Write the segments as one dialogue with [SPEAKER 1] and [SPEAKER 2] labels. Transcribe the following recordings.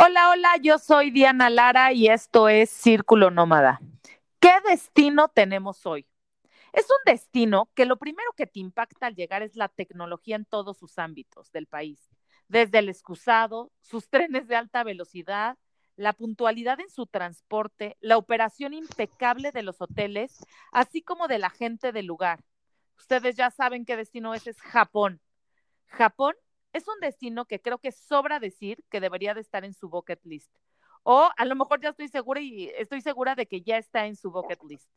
[SPEAKER 1] Hola, hola, yo soy Diana Lara y esto es Círculo Nómada. ¿Qué destino tenemos hoy? Es un destino que lo primero que te impacta al llegar es la tecnología en todos sus ámbitos del país, desde el excusado, sus trenes de alta velocidad, la puntualidad en su transporte, la operación impecable de los hoteles, así como de la gente del lugar. Ustedes ya saben qué destino es, es Japón. Japón es un destino que creo que sobra decir que debería de estar en su bucket list. O a lo mejor ya estoy segura y estoy segura de que ya está en su bucket list.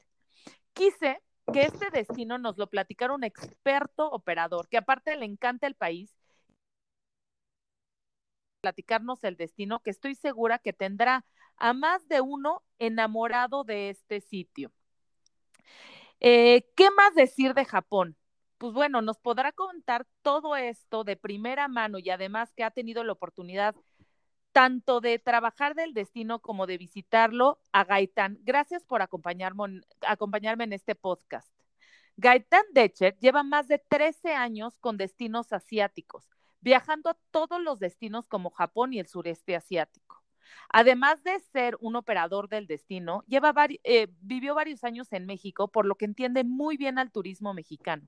[SPEAKER 1] Quise que este destino nos lo platicara un experto operador, que aparte le encanta el país, platicarnos el destino que estoy segura que tendrá a más de uno enamorado de este sitio. Eh, ¿Qué más decir de Japón? Pues bueno, nos podrá contar todo esto de primera mano y además que ha tenido la oportunidad tanto de trabajar del destino como de visitarlo a Gaitán. Gracias por acompañarme, en este podcast. Gaitán Decher lleva más de 13 años con destinos asiáticos, viajando a todos los destinos como Japón y el sureste asiático. Además de ser un operador del destino, lleva eh, vivió varios años en México, por lo que entiende muy bien al turismo mexicano.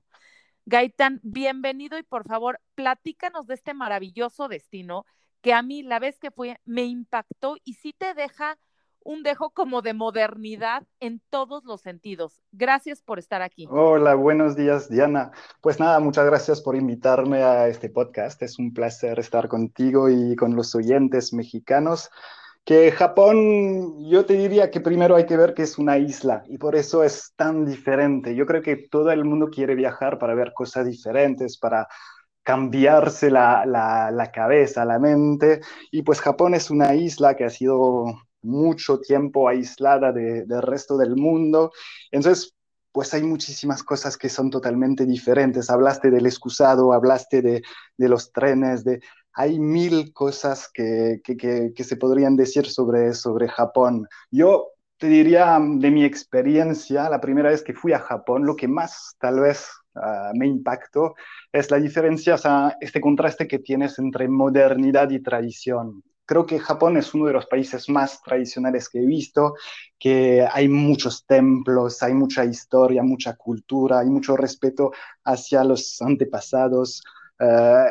[SPEAKER 1] Gaitán, bienvenido y por favor, platícanos de este maravilloso destino que a mí la vez que fue me impactó y sí te deja un dejo como de modernidad en todos los sentidos. Gracias por estar aquí.
[SPEAKER 2] Hola, buenos días, Diana. Pues nada, muchas gracias por invitarme a este podcast. Es un placer estar contigo y con los oyentes mexicanos que Japón, yo te diría que primero hay que ver que es una isla y por eso es tan diferente. Yo creo que todo el mundo quiere viajar para ver cosas diferentes, para cambiarse la, la, cabeza, la mente. Y pues Japón es una isla que ha sido mucho tiempo aislada del resto del mundo. Entonces, pues hay muchísimas cosas que son totalmente diferentes. Hablaste del excusado, hablaste de, de los trenes, de, hay mil cosas que, se podrían decir sobre, sobre Japón. Yo te diría mm, de mi experiencia, la primera vez que fui a Japón, lo que más tal vez ah, me impactó es la diferencia, o sea, este contraste que tienes entre modernidad y tradición. Creo que Japón es uno de los países más tradicionales que he visto, que hay muchos templos, hay mucha historia, mucha cultura, hay mucho respeto hacia los antepasados. Ah,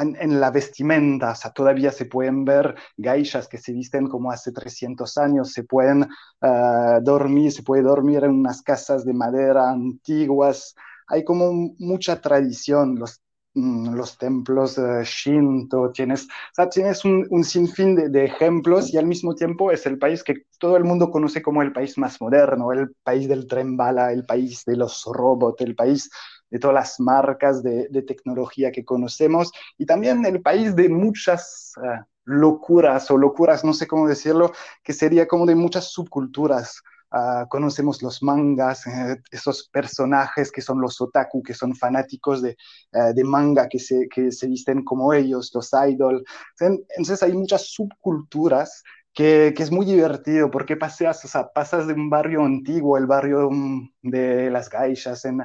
[SPEAKER 2] en, la vestimenta, o sea, todavía se pueden ver geishas que se visten como hace 300 años, se pueden ah, dormir, se puede dormir en unas casas de madera antiguas, hay como mucha tradición, los, mm, los templos uh, Shinto, tienes, o sea, tienes un, un sinfín de, de, ejemplos y al mismo tiempo es el país que todo el mundo conoce como el país más moderno, el país del tren bala, el país de los robots, el país de todas las marcas de, tecnología que conocemos y también el país de muchas eh, locuras o locuras, no sé cómo decirlo, que sería como de muchas subculturas. Ah, conocemos los mangas, eh, esos personajes que son los otaku, que son fanáticos de, eh, de manga, que se, que se visten como ellos, los idol. Entonces hay muchas subculturas que, que, es muy divertido porque paseas, o sea, pasas de un barrio antiguo, el barrio mm, de las geishas en,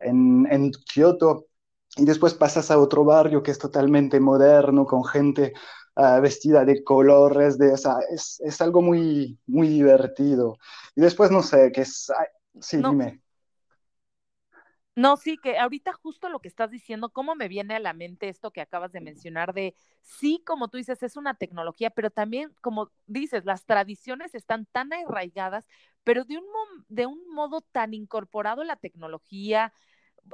[SPEAKER 2] en, en Kioto y después pasas a otro barrio que es totalmente moderno, con gente uh, vestida de colores, de, o sea, es, es, algo muy, muy divertido. Y después, no sé, que es... Sí,
[SPEAKER 1] no.
[SPEAKER 2] dime.
[SPEAKER 1] No, sí, que ahorita justo lo que estás diciendo, cómo me viene a la mente esto que acabas de mencionar de, sí, como tú dices, es una tecnología, pero también, como dices, las tradiciones están tan arraigadas, pero de un, de un modo tan incorporado a la tecnología,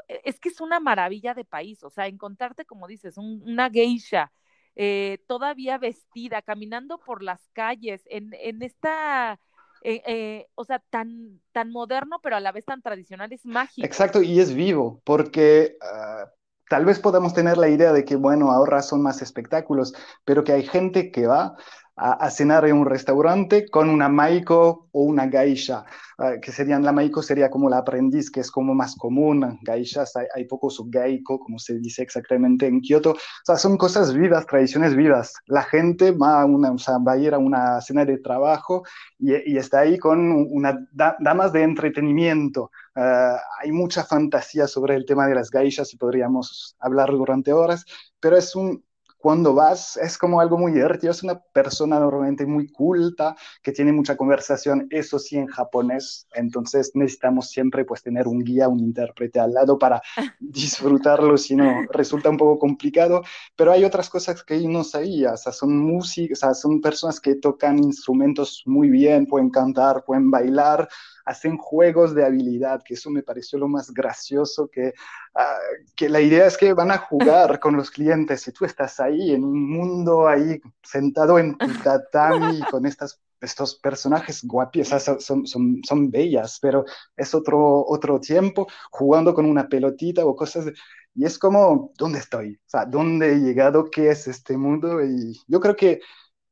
[SPEAKER 1] es que es una maravilla de país, o sea, encontrarte, como dices, un, una geisha eh, todavía vestida, caminando por las calles, en, en esta, eh, eh, o sea, tan, tan moderno, pero a la vez tan tradicional, es mágico.
[SPEAKER 2] Exacto, y es vivo, porque uh, tal vez podamos tener la idea de que, bueno, ahora son más espectáculos, pero que hay gente que va a, cenar en un restaurante con una maiko o una geisha, uh, que serían, la maiko sería como la aprendiz, que es como más común, geishas, hay, hay pocos geiko, como se dice exactamente en Kioto, o sea, son cosas vivas, tradiciones vivas. La gente va a, una, o sea, va a ir a una cena de trabajo y, y está ahí con unas da, damas de entretenimiento. Uh, hay mucha fantasía sobre el tema de las geishas y podríamos hablar durante horas, pero es un, cuando vas es como algo muy divertido. Es una persona normalmente muy culta, que tiene mucha conversación, eso sí, en japonés. Entonces necesitamos siempre pues tener un guía, un intérprete al lado para disfrutarlo, si no resulta un poco complicado. Pero hay otras cosas que no sabía, o sea, son músicos, o sea, son personas que tocan instrumentos muy bien, pueden cantar, pueden bailar hacen juegos de habilidad, que eso me pareció lo más gracioso, que, ah, que la idea es que van a jugar con los clientes y tú estás ahí en un mundo ahí sentado en tu tatami con estas estos personajes guapos, son, son, son, bellas, pero es otro, otro tiempo jugando con una pelotita o cosas de, y es como, ¿dónde estoy? O sea, ¿dónde he llegado? ¿Qué es este mundo? Y yo creo que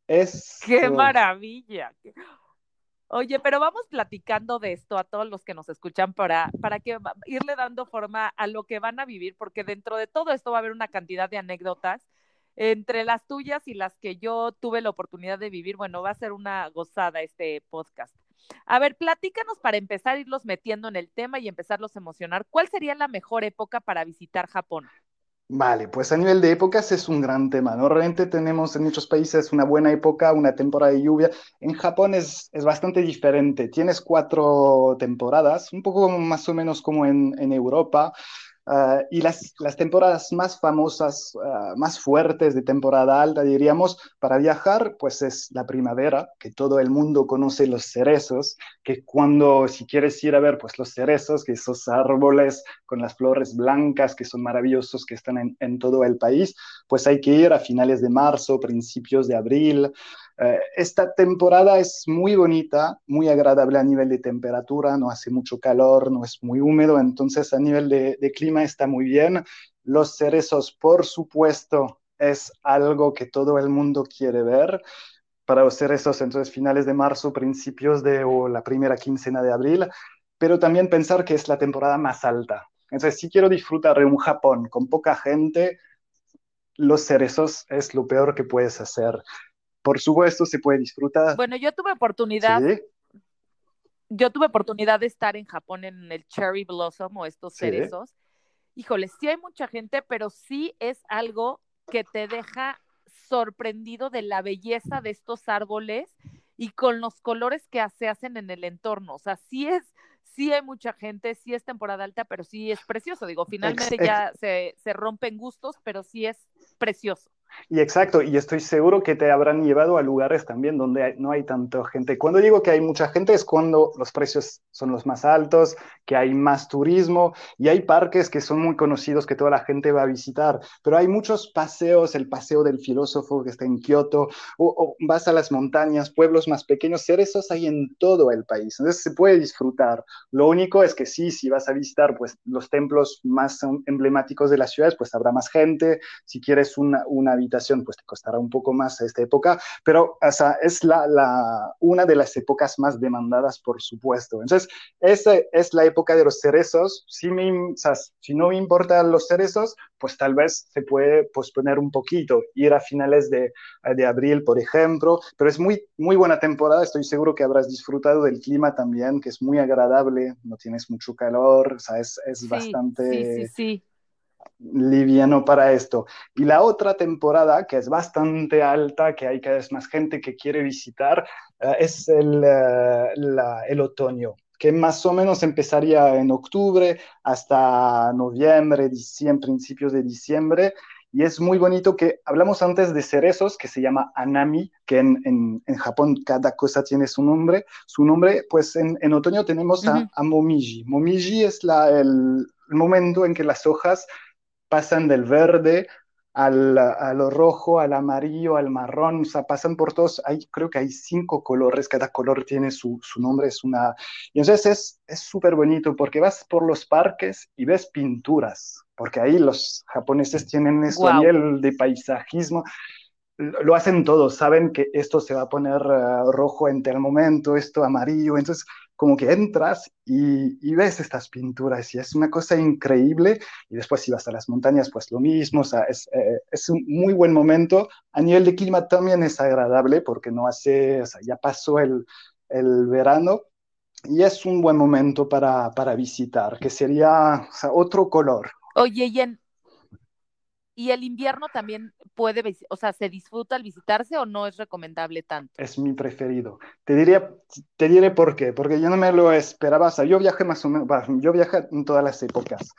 [SPEAKER 2] es...
[SPEAKER 1] ¡Qué maravilla! Oye, pero vamos platicando de esto a todos los que nos escuchan para, para que irle dando forma a lo que van a vivir, porque dentro de todo esto va a haber una cantidad de anécdotas entre las tuyas y las que yo tuve la oportunidad de vivir. Bueno, va a ser una gozada este podcast. A ver, platícanos para empezar a irlos metiendo en el tema y empezarlos a emocionar. ¿Cuál sería la mejor época para visitar Japón?
[SPEAKER 2] Vale, pues a nivel de épocas es un gran tema. Normalmente tenemos en muchos países una buena época, una temporada de lluvia. En Japón es, es bastante diferente. Tienes cuatro temporadas, un poco más o menos como en, en Europa. Ah, y las, las, temporadas más famosas, ah, más fuertes de temporada alta, diríamos, para viajar, pues es la primavera, que todo el mundo conoce los cerezos, que cuando, si quieres ir a ver, pues los cerezos, que esos árboles con las flores blancas, que son maravillosos, que están en, en todo el país, pues hay que ir a finales de marzo, principios de abril. Eh, esta temporada es muy bonita, muy agradable a nivel de temperatura, no hace mucho calor, no es muy húmedo, entonces a nivel de, clima está muy bien. Los cerezos, por supuesto, es algo que todo el mundo quiere ver. Para los cerezos, entonces finales de marzo, principios de o la primera quincena de abril, pero también pensar que es la temporada más alta. Entonces, si quiero disfrutar de un Japón con poca gente, los cerezos es lo peor que puedes hacer por supuesto, se puede disfrutar.
[SPEAKER 1] Bueno, yo tuve oportunidad. Yo tuve oportunidad de estar en Japón en el Cherry Blossom o estos cerezos. Híjole, sí hay mucha gente, pero sí es algo que te deja sorprendido de la belleza de estos árboles y con los colores que se hacen en el entorno. O sea, sí es, sí hay mucha gente, sí es temporada alta, pero sí es precioso. Digo, finalmente ya se, se rompen gustos, pero sí es precioso.
[SPEAKER 2] Y exacto, y estoy seguro que te habrán llevado a lugares también donde no hay tanta gente. Cuando digo que hay mucha gente es cuando los precios son los más altos, que hay más turismo y hay parques que son muy conocidos que toda la gente va a visitar, pero hay muchos paseos, el paseo del filósofo que está en Kioto, o, vas a las montañas, pueblos más pequeños, cerezos hay en todo el país, entonces se puede disfrutar. Lo único es que sí, si vas a visitar pues los templos más emblemáticos de las ciudades, pues habrá más gente, si quieres una, una pues te costará un poco más esta época, pero o sea, es la, la, una de las épocas más demandadas, por supuesto. Entonces, esa es la época de los cerezos. Si, me, o sea, si no me importan los cerezos, pues tal vez se puede posponer un poquito, ir a finales de, de abril, por ejemplo, pero es muy, muy buena temporada. Estoy seguro que habrás disfrutado del clima también, que es muy agradable, no tienes mucho calor, o sea, es, es bastante...
[SPEAKER 1] Sí, sí, sí
[SPEAKER 2] liviano para esto. Y la otra temporada, que es bastante alta, que hay cada vez más gente que quiere visitar, eh, es el, eh, el otoño que más o menos empezaría en octubre hasta noviembre, diciembre, principios de diciembre, y es muy bonito que hablamos antes de cerezos, que se llama Anami, que en, en, en Japón cada cosa tiene su nombre. Su nombre, pues en, en otoño tenemos a, a, Momiji. Momiji es la, el, el, momento en que las hojas pasan del verde al, a lo rojo, al amarillo, al marrón, o sea, pasan por todos, hay, creo que hay cinco colores, cada color tiene su, su nombre, es una... Y entonces es súper bonito porque vas por los parques y ves pinturas, porque ahí los japoneses tienen ese wow. nivel de paisajismo, lo hacen todos, saben que esto se va a poner uh, rojo en tal momento, esto amarillo, entonces como que entras y, ves estas pinturas y es una cosa increíble. Y después si vas a las montañas, pues lo mismo, o sea, es, eh, es, un muy buen momento. A nivel de clima también es agradable porque no hace, o sea, ya pasó el, el verano y es un buen momento para, para visitar, que sería otro color.
[SPEAKER 1] Oye, y ¿Y el invierno también puede, o sea, se disfruta al visitarse o no es recomendable tanto?
[SPEAKER 2] Es mi preferido. Te diría, te diré por qué, porque yo no me lo esperaba. O sea, yo viajé más o menos, yo viajé en todas las épocas.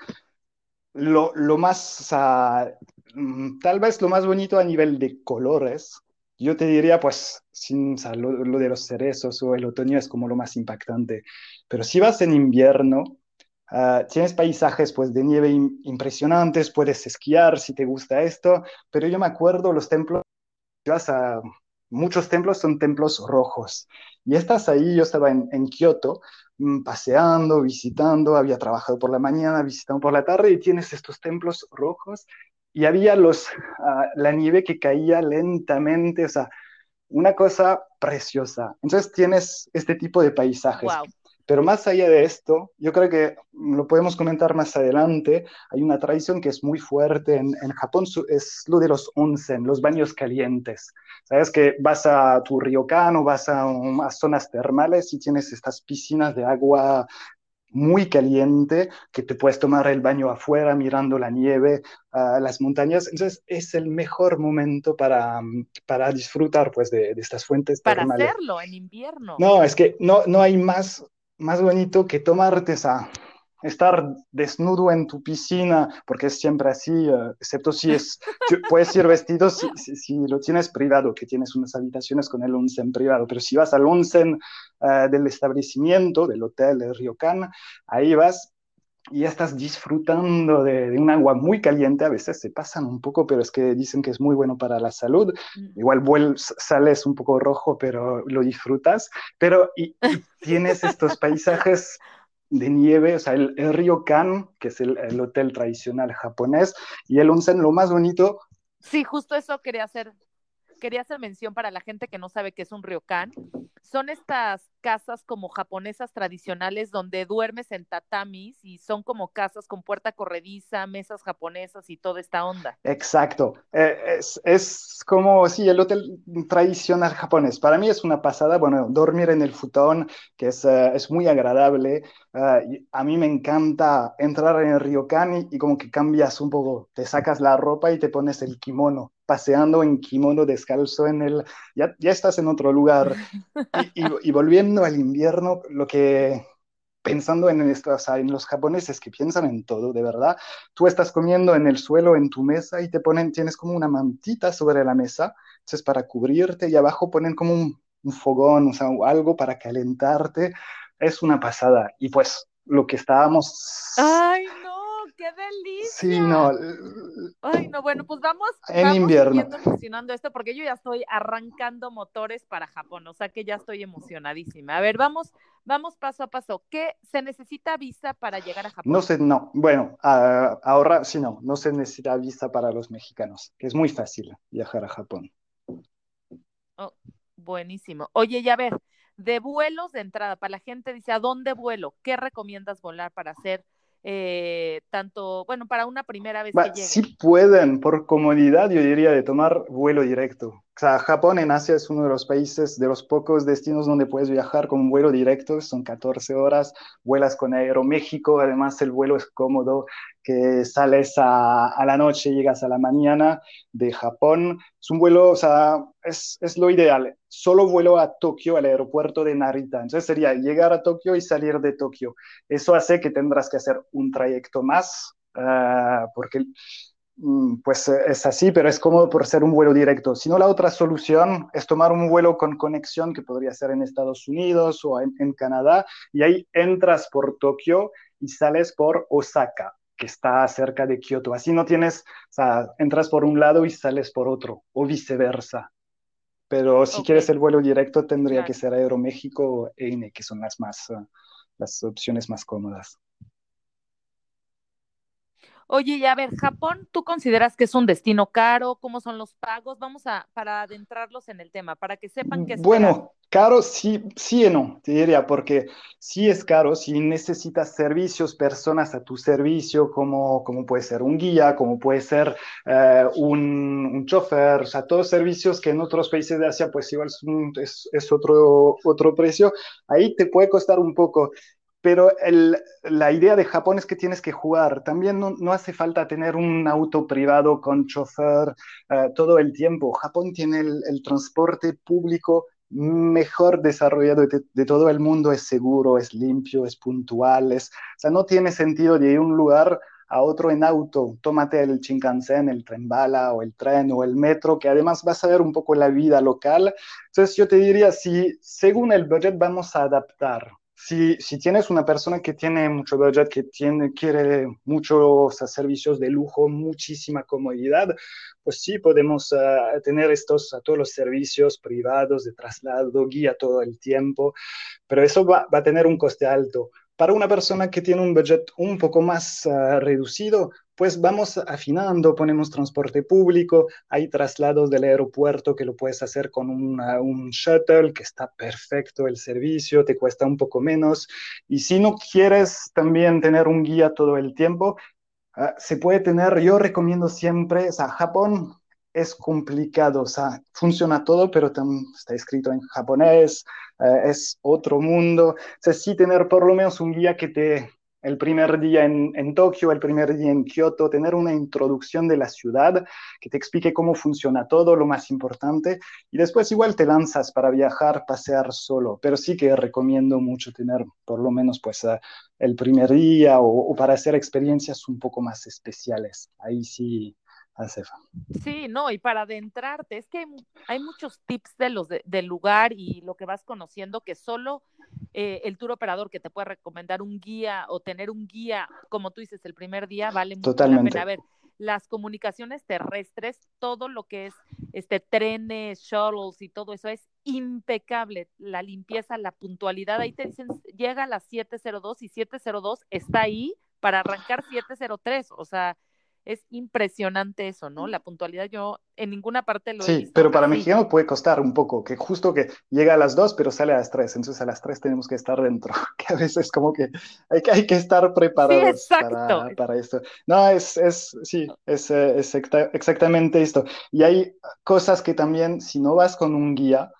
[SPEAKER 2] Lo, lo más, o sea, mm, tal vez lo más bonito a nivel de colores, yo te diría, pues, sin, o sea, lo, lo, de los cerezos o el otoño es como lo más impactante. Pero si vas en invierno, Uh, tienes paisajes pues, de nieve impresionantes, puedes esquiar si te gusta esto, pero yo me acuerdo los templos, a, muchos templos son templos rojos. Y estás ahí, yo estaba en, Kioto, mm, paseando, visitando, había trabajado por la mañana, visitando por la tarde y tienes estos templos rojos y había los, uh, la nieve que caía lentamente, o sea, una cosa preciosa. Entonces tienes este tipo de paisajes.
[SPEAKER 1] Wow.
[SPEAKER 2] Pero más allá de esto, yo creo que lo podemos comentar más adelante, hay una tradición que es muy fuerte en, en Japón, es lo de los onsen, los baños calientes. Sabes que vas a tu ryokan o vas a, a zonas termales y tienes estas piscinas de agua muy caliente, que te puedes tomar el baño afuera mirando la nieve, uh, las montañas. Entonces es el mejor momento para, para disfrutar pues, de, de estas fuentes
[SPEAKER 1] para
[SPEAKER 2] termales.
[SPEAKER 1] Para hacerlo en invierno.
[SPEAKER 2] No, es que no, no hay más más bonito que tomarte esa, estar desnudo en tu piscina, porque es siempre así, uh, excepto si es, puedes ir vestido si, lo tienes privado, que tienes unas habitaciones con el onsen privado, pero si vas al onsen uh, del establecimiento, del hotel, del ryokan, ahí vas y ya estás disfrutando de, de, un agua muy caliente, a veces se pasan un poco, pero es que dicen que es muy bueno para la salud. Mm. Igual vuelves, sales un poco rojo, pero lo disfrutas. Pero y, y tienes estos paisajes de nieve, o sea, el, el ryokan, que es el, el, hotel tradicional japonés, y el onsen, lo más bonito.
[SPEAKER 1] Sí, justo eso quería hacer. Quería hacer mención para la gente que no sabe qué es un ryokan. Son estas casas como japonesas tradicionales donde duermes en tatamis y son como casas con puerta corrediza, mesas japonesas y toda esta onda.
[SPEAKER 2] Exacto. Eh, es, es, como, sí, el hotel tradicional japonés. Para mí es una pasada, bueno, dormir en el futón, que es, uh, es muy agradable. Uh, a mí me encanta entrar en el ryokan y, y como que cambias un poco, te sacas la ropa y te pones el kimono paseando en kimono descalzo en el, ya, ya estás en otro lugar. Y, volviendo al invierno, lo que, pensando en esto, o los japoneses que piensan en todo, de verdad, tú estás comiendo en el suelo, en tu mesa, y te ponen, tienes como una mantita sobre la mesa, entonces para cubrirte, y abajo ponen como un, fogón, o sea, algo para calentarte, es una pasada. Y pues lo que estábamos...
[SPEAKER 1] ¡Ay! Qué delicia.
[SPEAKER 2] Sí, no.
[SPEAKER 1] Ay, no, bueno, pues vamos,
[SPEAKER 2] en
[SPEAKER 1] vamos
[SPEAKER 2] invierno.
[SPEAKER 1] emocionando esto porque yo ya estoy arrancando motores para Japón, o sea que ya estoy emocionadísima. A ver, vamos, vamos paso a paso. ¿Qué se necesita visa para llegar a Japón?
[SPEAKER 2] No sé, no. Bueno, uh, ahora sí, no, no se necesita visa para los mexicanos, que es muy fácil viajar a Japón.
[SPEAKER 1] Oh, buenísimo. Oye, ya ver, de vuelos de entrada, para la gente dice, ¿a dónde vuelo? ¿Qué recomiendas volar para hacer? Eh, tanto, bueno, para una primera vez
[SPEAKER 2] bah,
[SPEAKER 1] que.
[SPEAKER 2] Sí pueden, por comodidad, yo diría, de tomar vuelo directo. O sea, Japón en Asia es uno de los países, de los pocos destinos donde puedes viajar con un vuelo directo, son 14 horas, vuelas con Aeroméxico, además el vuelo es cómodo, que sales a, a la noche, llegas a la mañana de Japón. Es un vuelo, o sea, es, es lo ideal. Solo vuelo a Tokio, al aeropuerto de Narita. Entonces sería llegar a Tokio y salir de Tokio. Eso hace que tendrás que hacer un trayecto más, uh, porque pues es así, pero es cómodo por ser un vuelo directo. Si no, la otra solución es tomar un vuelo con conexión que podría ser en Estados Unidos o en, en Canadá, y ahí entras por Tokio y sales por Osaka, que está cerca de Kioto. Así no tienes, o sea, entras por un lado y sales por otro, o viceversa. Pero si okay. quieres el vuelo directo, tendría claro. que ser Aeroméxico o EINE, que son las, más, uh, las opciones más cómodas.
[SPEAKER 1] Oye, y a ver, Japón, ¿tú consideras que es un destino caro? ¿Cómo son los pagos? Vamos a, para adentrarlos en el tema, para que sepan que es
[SPEAKER 2] Bueno, caro sí, sí y no, te diría, porque sí es caro si necesitas servicios, personas a tu servicio, como, como puede ser un guía, como puede ser uh, un, un chofer, o sea, todos servicios que en otros países de Asia, pues igual es, un, es, es otro, otro precio, ahí te puede costar un poco pero la idea de Japón es que tienes que jugar. También no, hace falta tener un auto privado con chofer eh, todo el tiempo. Japón tiene el, transporte público mejor desarrollado de, todo el mundo, es seguro, es limpio, es puntual, o sea, no tiene sentido de ir a un lugar a otro en auto, tómate el Shinkansen, el tren bala o el tren o el metro, que además vas a ver un poco la vida local. Entonces yo te diría, si según el budget vamos a adaptar, si, tienes una persona que tiene mucho budget, que tiene, quiere muchos servicios de lujo, muchísima comodidad, pues sí podemos uh, tener estos, uh, todos los servicios privados de traslado, guía todo el tiempo, pero eso va a tener un coste alto. Para una persona que tiene un budget un poco más uh, reducido, pues vamos afinando, ponemos transporte público, hay traslados del aeropuerto que lo puedes hacer con un shuttle, que está perfecto el servicio, te cuesta un poco menos. Y si no quieres también tener un guía todo el tiempo, ah, se puede tener, yo recomiendo siempre, o sea, Japón es complicado, o sea, funciona todo, pero está escrito en japonés, eh, es otro mundo. O sea, sí tener por lo menos un guía que te el primer día en, Tokio, el primer día en Kioto, tener una introducción de la ciudad que te explique cómo funciona todo, lo más importante, y después igual te lanzas para viajar, pasear solo, pero sí que recomiendo mucho tener por lo menos pues eh, el primer día o, o para hacer experiencias un poco más especiales. Ahí sí
[SPEAKER 1] Sí, no, y para adentrarte, es que hay, muchos tips de los del lugar y lo que vas conociendo que solo eh, el tour operador que te puede recomendar un guía o tener un guía, como tú dices, el primer día vale mucho la pena. A ver, las comunicaciones terrestres, todo lo que es este trenes, shuttles y todo eso es impecable. La limpieza, la puntualidad, ahí te dicen, llega a las 702 y 702 está ahí para arrancar 703, o sea, es impresionante eso, ¿no? La puntualidad yo en ninguna parte lo
[SPEAKER 2] sí, he visto. pero para mexicanos puede costar un poco, que justo que llega a las dos, pero sale a las tres, entonces a las tres tenemos que estar dentro, que a veces como que hay que, hay que estar preparados para, para, esto. No, es, es sí, es, es exactamente esto. Y hay cosas que también, si no vas con un guía,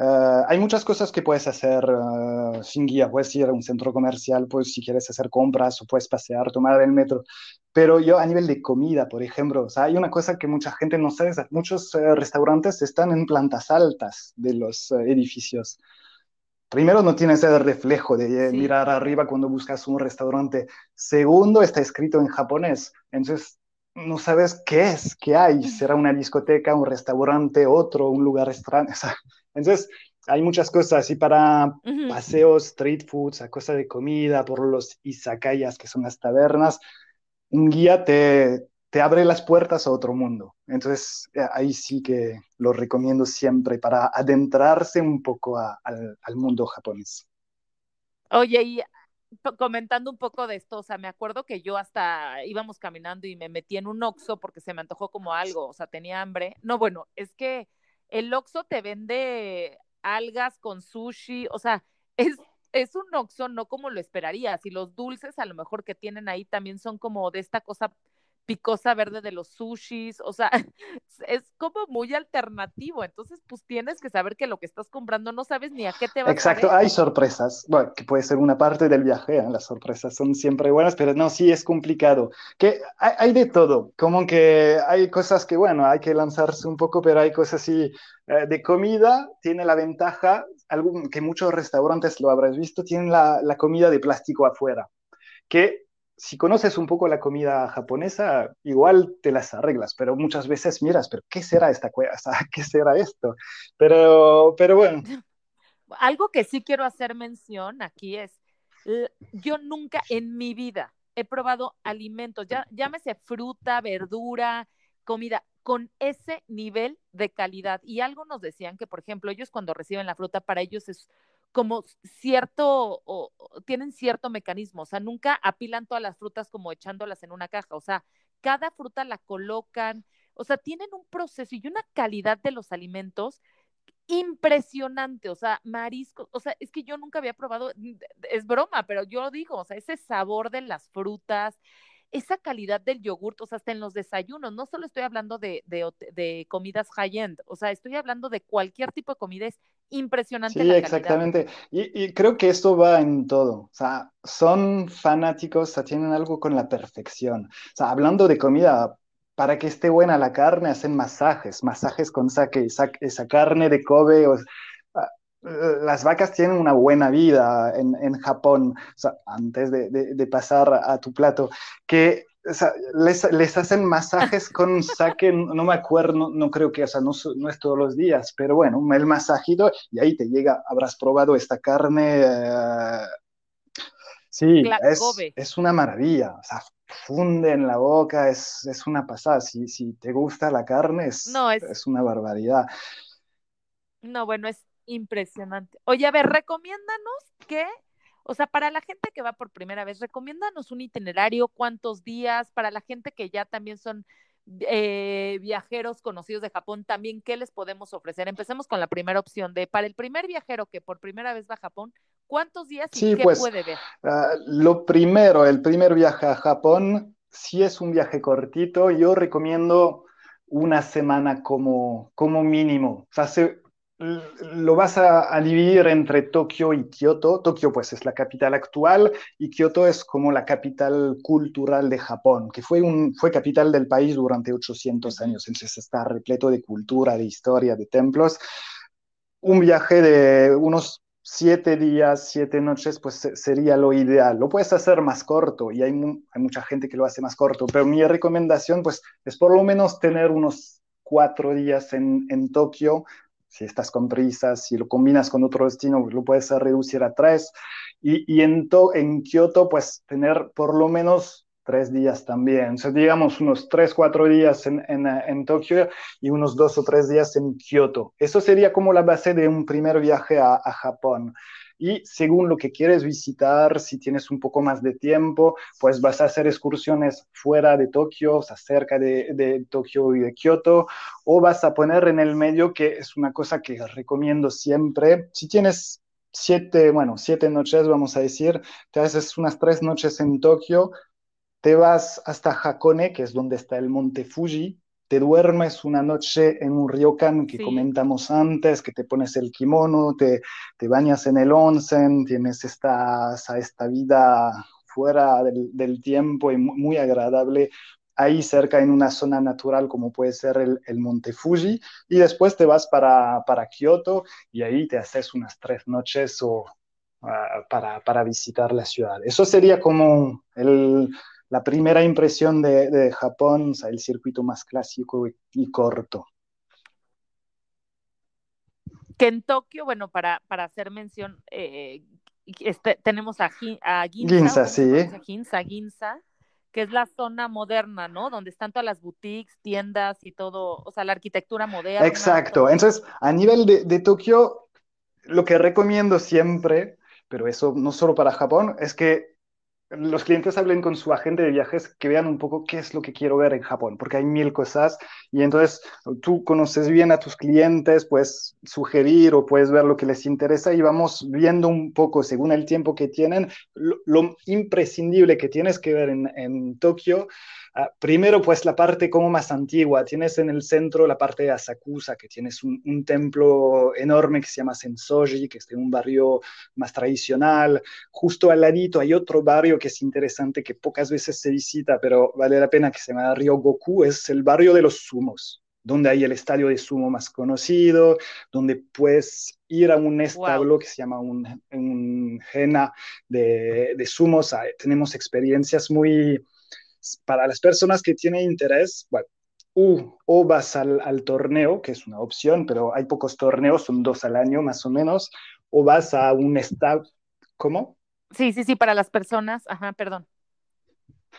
[SPEAKER 2] Uh, hay muchas cosas que puedes hacer uh, sin guía. Puedes ir a un centro comercial, pues si quieres hacer compras o puedes pasear, tomar el metro. Pero yo a nivel de comida, por ejemplo, o sea, hay una cosa que mucha gente no sabe. Muchos uh, restaurantes están en plantas altas de los edificios. Primero, no tienes el reflejo de mirar arriba cuando buscas un restaurante. Segundo, está escrito en japonés. Entonces, no sabes qué es, qué hay. ¿Será una discoteca, un restaurante, otro, un lugar extraño? O sea, entonces, hay muchas cosas y para paseos, street foods, a cosas de comida, por los izakayas, que son las tabernas, un guía te, te abre las puertas a otro mundo. Entonces, eh, ahí sí que lo recomiendo siempre para adentrarse un poco al, al, mundo japonés.
[SPEAKER 1] Oye, y comentando un poco de esto, o sea, me acuerdo que yo hasta íbamos caminando y me metí en un oxo porque se me antojó como algo, o sea, tenía hambre. No, bueno, es que el Oxxo te vende algas con sushi, o sea, es, es un Oxxo no como lo esperarías, y los dulces a lo mejor que tienen ahí también son como de esta cosa picosa verde de los sushis, o sea, es como muy alternativo, entonces pues tienes que saber que lo que estás comprando no sabes ni a qué te va
[SPEAKER 2] Exacto, hay sorpresas, bueno, que puede ser una parte del viaje, ¿eh? las sorpresas son siempre buenas, pero no, sí es complicado, que hay, de todo, como que hay cosas que, bueno, hay que lanzarse un poco, pero hay cosas así, eh, de comida tiene la ventaja, algo que muchos restaurantes lo habrás visto, tienen la, la comida de plástico afuera, que si conoces un poco la comida japonesa, igual te las arreglas, pero muchas veces miras, pero ¿qué será esta cueva? ¿Qué será esto? Pero, pero bueno.
[SPEAKER 1] Algo que sí quiero hacer mención aquí es, yo nunca en mi vida he probado alimentos, ya, llámese fruta, verdura, comida, con ese nivel de calidad. Y algo nos decían que, por ejemplo, ellos cuando reciben la fruta, para ellos es como cierto, o, tienen cierto mecanismo, o sea, nunca apilan todas las frutas como echándolas en una caja, o sea, cada fruta la colocan, o sea, tienen un proceso y una calidad de los alimentos impresionante, o sea, mariscos, o sea, es que yo nunca había probado, es broma, pero yo digo, o sea, ese sabor de las frutas, esa calidad del yogurt, o sea, hasta en los desayunos, no solo estoy hablando de, de, comidas high-end, o sea, estoy hablando de cualquier tipo de comida, es impresionante.
[SPEAKER 2] Sí, exactamente. Y, y, creo que esto va en todo, o sea, son fanáticos, o sea, tienen algo con la perfección. O sea, hablando de comida, para que esté buena la carne, hacen masajes, masajes con saque, esa carne de Kobe, o, las vacas tienen una buena vida en, en Japón, antes de, de, pasar a tu plato, que les, les, hacen masajes con saque, no, me acuerdo, no, creo que, o sea, no, no, es todos los días, pero bueno, el masajito y ahí te llega, habrás probado esta carne. Eh, sí, es, es, una maravilla, o sea, funde en la boca, es, es una pasada. Si, si te gusta la carne, es, no, es... es una barbaridad.
[SPEAKER 1] No, bueno, es impresionante. Oye, a ver, recomiéndanos que, o sea, para la gente que va por primera vez, recomiéndanos un itinerario, cuántos días, para la gente que ya también son eh, viajeros conocidos de Japón, también, ¿qué les podemos ofrecer? Empecemos con la primera opción de, para el primer viajero que por primera vez va a Japón, ¿cuántos días y qué
[SPEAKER 2] pues,
[SPEAKER 1] puede ver?
[SPEAKER 2] Ah, lo primero, el primer viaje a Japón, si es un viaje cortito, yo recomiendo una semana como, como mínimo. O sea, lo vas a, dividir entre Tokio y Kioto. Tokio pues es la capital actual y Kioto es como la capital cultural de Japón, que fue, un, fue capital del país durante 800 años, entonces está repleto de cultura, de historia, de templos. Un viaje de unos siete días, siete noches, pues sería lo ideal. Lo puedes hacer más corto y hay, hay mucha gente que lo hace más corto, pero mi recomendación pues es por lo menos tener unos cuatro días en, en Tokio si estás con prisas, si lo combinas con otro destino, lo puedes reducir a tres. Y, y en, en Kioto, pues tener por lo menos tres días también. O sea, digamos unos tres, cuatro días en, en, en, Tokio y unos dos o tres días en Kioto. Eso sería como la base de un primer viaje a, a Japón y según lo que quieres visitar, si tienes un poco más de tiempo, pues vas a hacer excursiones fuera de Tokio, o sea, cerca de, de Tokio y de Kioto, o vas a poner en el medio, que es una cosa que recomiendo siempre, si tienes siete, bueno, siete noches, vamos a decir, te haces unas tres noches en Tokio, te vas hasta Hakone, que es donde está el monte Fuji, te duermes una noche en un ryokan que comentamos antes, que te pones el kimono, te, te bañas en el onsen, tienes esta, esta vida fuera del, del, tiempo y muy, agradable ahí cerca en una zona natural como puede ser el, el Monte Fuji y después te vas para, para, Kioto y ahí te haces unas tres noches o, uh, para, para visitar la ciudad. Eso sería como el, la primera impresión de, Japón, o sea, el circuito más clásico y, corto.
[SPEAKER 1] Que en Tokio, bueno, para, para hacer mención, eh, este, tenemos a, a Ginza,
[SPEAKER 2] Ginza,
[SPEAKER 1] Ginza, que es la zona moderna, ¿no? Donde están todas las boutiques, tiendas y todo, o sea, la arquitectura moderna.
[SPEAKER 2] Exacto. Entonces, a nivel de, de Tokio, lo que recomiendo siempre, pero eso no solo para Japón, es que los clientes hablen con su agente de viajes, que vean un poco qué es lo que quiero ver en Japón, porque hay mil cosas. Y entonces tú conoces bien a tus clientes, puedes sugerir o puedes ver lo que les interesa y vamos viendo un poco, según el tiempo que tienen, lo, imprescindible que tienes que ver en, en Tokio primero, pues la parte como más antigua. Tienes en el centro la parte de Asakusa, que tienes un, templo enorme que se llama Sensoji, que es de un barrio más tradicional. Justo al ladito hay otro barrio que es interesante, que pocas veces se visita, pero vale la pena, que se llama Ryogoku. Es el barrio de los sumos donde hay el estadio de sumo más conocido, donde puedes ir a un establo que se llama un, un Jena de, de sumos. tenemos experiencias muy, para las personas que tienen interés, bueno, o vas al, torneo, que es una opción, pero hay pocos torneos, son dos al año más o menos, o vas a un estado, ¿cómo?
[SPEAKER 1] Sí, sí, sí, para las personas, ajá, perdón.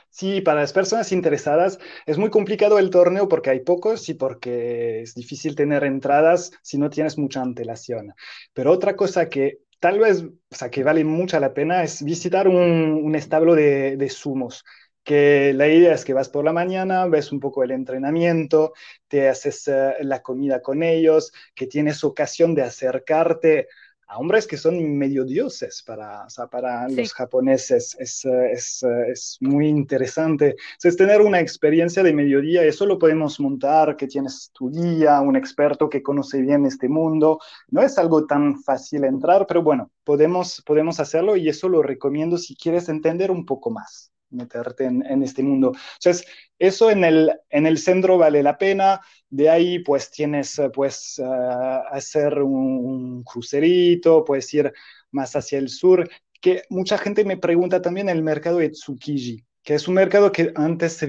[SPEAKER 2] Sí, para las personas interesadas es muy complicado el torneo porque hay pocos y porque es difícil tener entradas si no tienes mucha antelación. Pero otra cosa que tal vez, o sea, que vale mucha la pena es visitar un, establo de, de sumos que la idea es que vas por la mañana, ves un poco el entrenamiento, te haces eh, la comida con ellos, que tienes ocasión de acercarte a hombres que son medio dioses para, para los japoneses. Es, es, es, muy interesante. Es tener una experiencia de mediodía, eso lo podemos montar, que tienes tu guía, un experto que conoce bien este mundo. No es algo tan fácil entrar, pero bueno, podemos, podemos hacerlo y eso lo recomiendo si quieres entender un poco más meterte en, este mundo. Entonces, eso en el, en el centro vale la pena. De ahí, pues, tienes, pues, hacer un, crucerito, puedes ir más hacia el sur. Que mucha gente me pregunta también el mercado de Tsukiji, que es un mercado que antes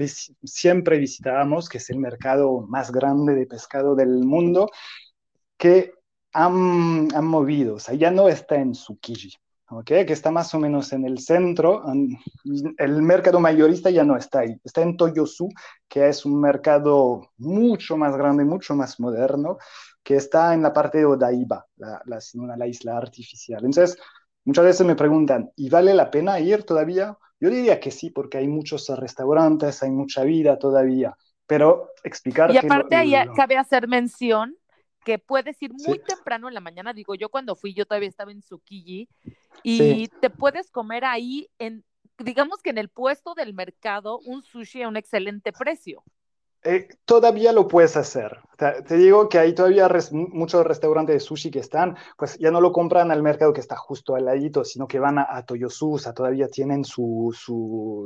[SPEAKER 2] siempre visitábamos, que es el mercado más grande de pescado del mundo, que han, han movido, o sea, ya no está en Tsukiji que está más o menos en el centro. El mercado mayorista ya no está ahí, está en Toyosu, que es un mercado mucho más grande, mucho más moderno, que está en la parte de Odaiba, la, la, isla artificial. Entonces, muchas veces me preguntan, ¿y vale la pena ir todavía? Yo diría que sí, porque hay muchos restaurantes, hay mucha vida todavía, pero explicar...
[SPEAKER 1] Y aparte ahí cabe hacer mención que puedes ir muy temprano en la mañana. Digo, yo cuando fui, yo todavía estaba en Tsukiji y te puedes comer ahí en, digamos que en el puesto del mercado, un sushi a un excelente precio.
[SPEAKER 2] Eh, todavía lo puedes hacer. Te, digo que hay todavía muchos restaurantes de sushi que están, pues ya no lo compran al mercado que está justo al ladito, sino que van a, a Toyosu, o sea, todavía tienen su, su,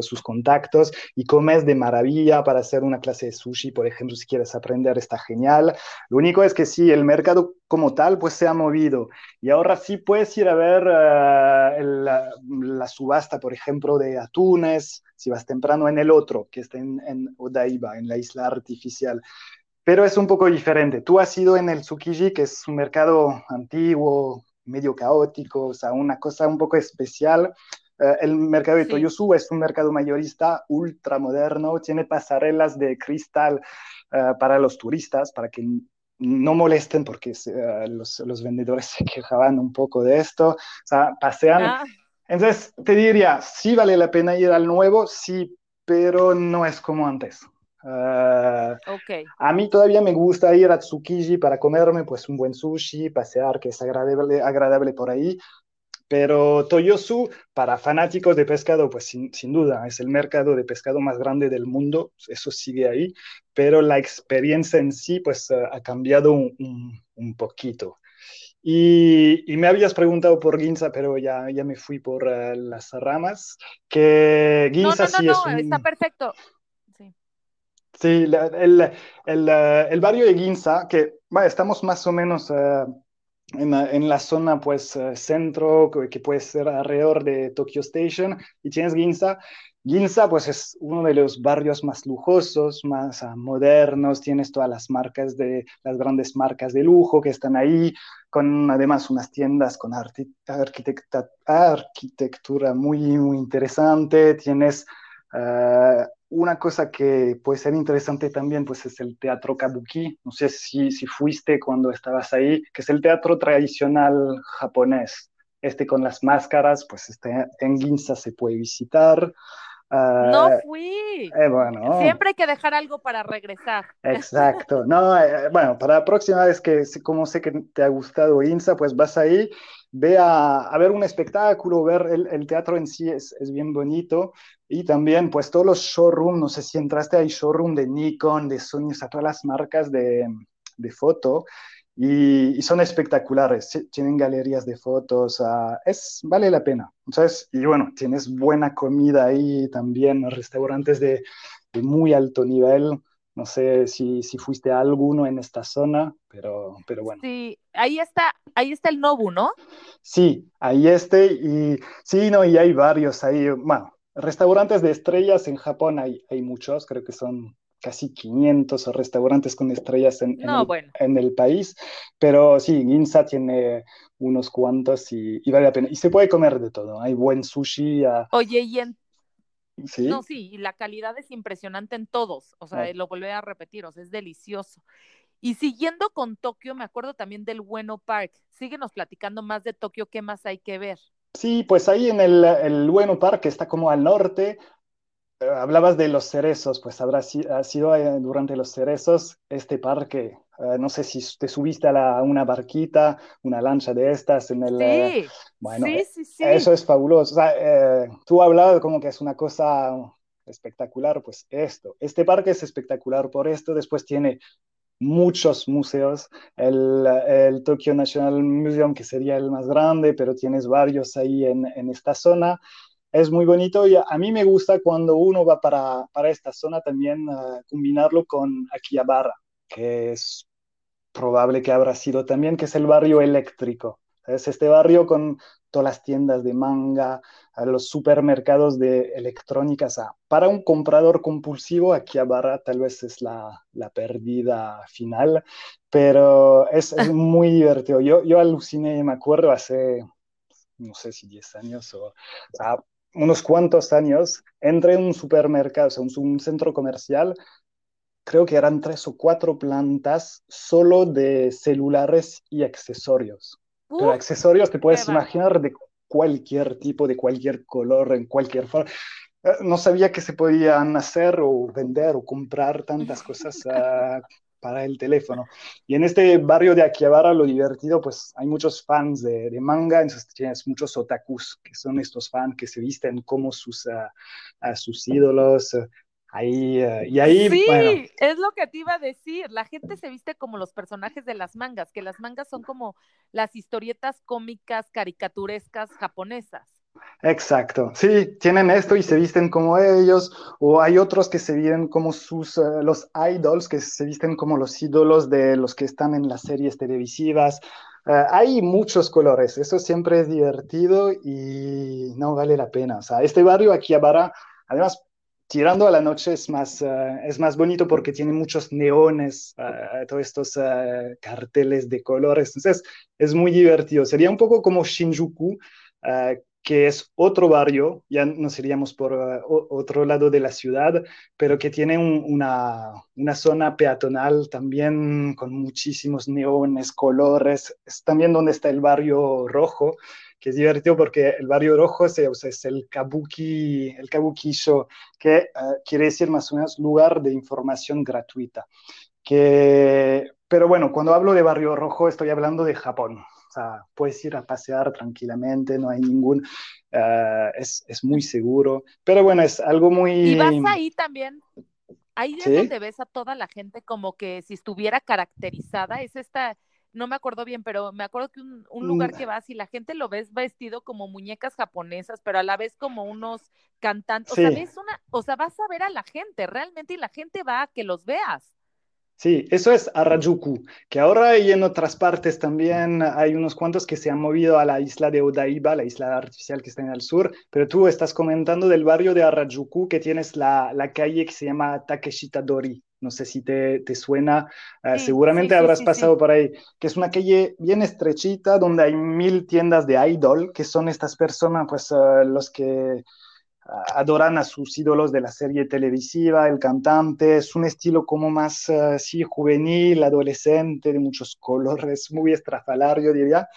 [SPEAKER 2] sus contactos y comes de maravilla para hacer una clase de sushi, por ejemplo, si quieres aprender, está genial. Lo único es que sí, el mercado como tal, pues se ha movido. Y ahora sí puedes ir a ver eh, la subasta, por ejemplo, de atunes, si vas temprano en el otro, que está en, en, Odaiba, en la isla artificial. Pero es un poco diferente. Tú has ido en el Tsukiji, que es un mercado antiguo, medio caótico, o sea, una cosa un poco especial. Eh, el mercado de Toyosu es un mercado mayorista ultramoderno, tiene pasarelas de cristal eh, para los turistas, para que no molesten porque uh, los, los, vendedores se quejaban un poco de esto, o sea, pasean ah. Entonces, te diría, sí vale la pena ir al nuevo, sí, pero no es como antes. Uh,
[SPEAKER 1] okay.
[SPEAKER 2] A mí todavía me gusta ir a Tsukiji para comerme pues un buen sushi, pasear, que es agradable, agradable por ahí. Pero Toyosu, para fanáticos de pescado, pues sin, sin, duda, es el mercado de pescado más grande del mundo, eso sigue ahí, pero la experiencia en sí, pues ha cambiado un, un, un poquito. Y, me habías preguntado por Ginza, pero ya, ya me fui por uh, las ramas. Que Ginza
[SPEAKER 1] no, no,
[SPEAKER 2] sí
[SPEAKER 1] no,
[SPEAKER 2] es un...
[SPEAKER 1] está perfecto. Sí,
[SPEAKER 2] sí la, el, el, uh, el, barrio de Ginza, que bueno, estamos más o menos uh, en, en, la zona pues centro, que puede ser alrededor de Tokyo Station, y tienes Ginza, Ginza, pues es uno de los barrios más lujosos, más uh, modernos, tienes todas las marcas de, las grandes marcas de lujo que están ahí, con además unas tiendas con arquitectura muy, muy interesante, tienes uh, una cosa que puede ser interesante también, pues es el teatro kabuki, no sé si, si fuiste cuando estabas ahí, que es el teatro tradicional japonés, este con las máscaras, pues este en Ginza se puede visitar,
[SPEAKER 1] no ah, fui.
[SPEAKER 2] Eh, bueno.
[SPEAKER 1] Siempre hay que dejar algo para regresar.
[SPEAKER 2] Exacto. No, eh, bueno, para la próxima vez que, como sé que te ha gustado INSA, pues vas ahí, ve a, a ver un espectáculo, ver el, el teatro en sí es, es, bien bonito. Y también, pues todos los showrooms, no sé si entraste ahí, showroom de Nikon, de Sony, a todas las marcas de, de foto y, son espectaculares, tienen galerías de fotos, uh, es, vale la pena. ¿sabes? Y bueno, tienes buena comida ahí también, restaurantes de, de muy alto nivel. No sé si, si, fuiste a alguno en esta zona, pero, pero bueno.
[SPEAKER 1] Sí, ahí está, ahí está el Nobu, ¿no?
[SPEAKER 2] Sí, ahí este, y sí, no, y hay varios ahí, bueno, restaurantes de estrellas en Japón hay, hay muchos, creo que son casi 500 restaurantes con estrellas en, en, el, país, pero sí, Ginza tiene unos cuantos y, vale la pena. Y se puede comer de todo, hay buen sushi.
[SPEAKER 1] Oye, y en... ¿Sí? No, sí, y la calidad es impresionante en todos, o sea, lo volví a repetir, o sea, es delicioso. Y siguiendo con Tokio, me acuerdo también del Bueno Park. Síguenos platicando más de Tokio, ¿qué más hay que ver?
[SPEAKER 2] Sí, pues ahí en el, el Bueno Park, está como al norte, hablabas de los cerezos, pues habrá ha sido eh, durante los cerezos este parque Eh, no sé si te subiste a, una barquita, una lancha de estas en el...
[SPEAKER 1] Sí, bueno, sí, sí, sí.
[SPEAKER 2] Eso es fabuloso. O sea, eh, tú hablabas como que es una cosa espectacular, pues esto. Este parque es espectacular por esto. Después tiene muchos museos. El, el, Tokyo National Museum, que sería el más grande, pero tienes varios ahí en, en esta zona. Es muy bonito y a, mí me gusta cuando uno va para, para esta zona también uh, combinarlo con Akihabara, que es probable que habrá sido también, que es el barrio eléctrico. Es este barrio con todas las tiendas de manga, los supermercados de electrónica. para un comprador compulsivo, aquí a Barra tal vez es la, la perdida final, pero es, es muy divertido. Yo, yo aluciné, me acuerdo, hace, no sé si 10 años o, unos cuantos años, entré en un supermercado, o sea, un, centro comercial creo que eran tres o cuatro plantas solo de celulares y accesorios. Pero accesorios te puedes imaginar de cualquier tipo, de cualquier color, en cualquier forma. Eh, no sabía que se podían hacer o vender o comprar tantas cosas uh, para el teléfono. Y en este barrio de Akihabara lo divertido, pues hay muchos fans de, de, manga, entonces tienes muchos otakus, que son estos fans que se visten como sus, uh, sus ídolos, Ahí, eh, y ahí,
[SPEAKER 1] sí, es lo que te iba a decir. La gente se viste como los personajes de las mangas, que las mangas son como las historietas cómicas, caricaturescas japonesas.
[SPEAKER 2] Exacto, sí, tienen esto y se visten como ellos, o hay otros que se visten como sus, eh, los idols, que se visten como los ídolos de los que están en las series televisivas. Eh, hay muchos colores, eso siempre es divertido y no vale la pena. O sea, este barrio aquí a Bara, además tirando a la noche es más, eh, es más bonito porque tiene muchos neones, todos estos carteles de colores. Entonces, es muy divertido. Sería un poco como Shinjuku, que es otro barrio, ya nos iríamos por otro lado de la ciudad, pero que tiene una, una, zona peatonal también con muchísimos neones, colores. Es también donde está el barrio rojo que es divertido porque el barrio rojo es, es el kabuki, el kabuki-sho, que eh, quiere decir más o menos lugar de información gratuita. Que, pero bueno, cuando hablo de barrio rojo estoy hablando de Japón. O sea, puedes ir a pasear tranquilamente, no hay ningún, uh, es, es, muy seguro. Pero bueno, es algo muy...
[SPEAKER 1] Y vas ahí también, ahí es donde ves a toda la gente como que si estuviera caracterizada, es esta no me acuerdo bien, pero me acuerdo que un, lugar mm. que vas y la gente lo ves vestido como muñecas japonesas, pero a la vez como unos cantantes. O sea, ves una, o sea, vas a ver a la gente realmente y la gente va a que los veas.
[SPEAKER 2] Sí, eso es Harajuku, que ahora y en otras partes también hay unos cuantos que se han movido a la isla de Odaiba, la isla artificial que está en el sur, pero tú estás comentando del barrio de Harajuku que tienes la, la calle que se llama Takeshita-dori, no sé si te, te suena, eh, seguramente habrás pasado por ahí, que es una calle bien estrechita donde hay mil tiendas de idol, que son estas personas, pues uh, los que adoran a sus ídolos de la serie televisiva, el cantante, es un estilo como más, uh, sí, juvenil, adolescente, de muchos colores, muy estrafalario, diría,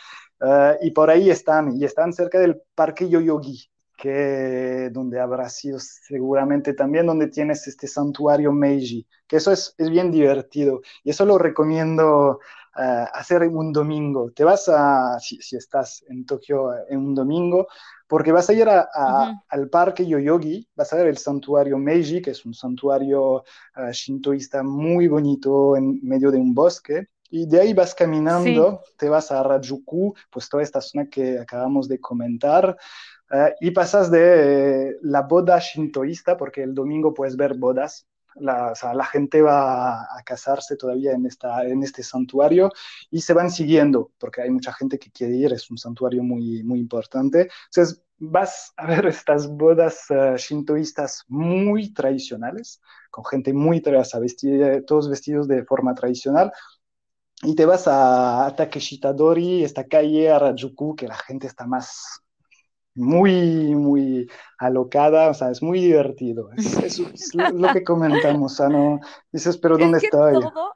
[SPEAKER 2] uh, y por ahí están, y están cerca del Parque Yoyogi, que donde habrá sido seguramente también donde tienes este santuario Meiji, que eso es, es bien divertido. Y eso lo recomiendo uh, hacer un domingo. Te vas a, si, si, estás en Tokio en un domingo, porque vas a ir a, a, uh -huh. al parque Yoyogi, vas a ver el santuario Meiji, que es un santuario uh, shintoísta muy bonito en medio de un bosque. Y de ahí vas caminando, sí. te vas a Harajuku, pues toda esta zona que acabamos de comentar, Uh, y pasas de eh, la boda shintoísta, porque el domingo puedes ver bodas, la, la gente va a, casarse todavía en, esta, en este santuario y se van siguiendo, porque hay mucha gente que quiere ir, es un santuario muy, muy importante. Entonces, vas a ver estas bodas uh, shintoístas muy tradicionales, con gente muy, o sea, vestida, todos vestidos de forma tradicional, y te vas a, a Takeshitadori, esta calle Harajuku, que la gente está más muy, muy alocada, o sea, es muy divertido. Es, es, es lo que comentamos, o sea, no dices, pero ¿dónde
[SPEAKER 1] es
[SPEAKER 2] está
[SPEAKER 1] todo,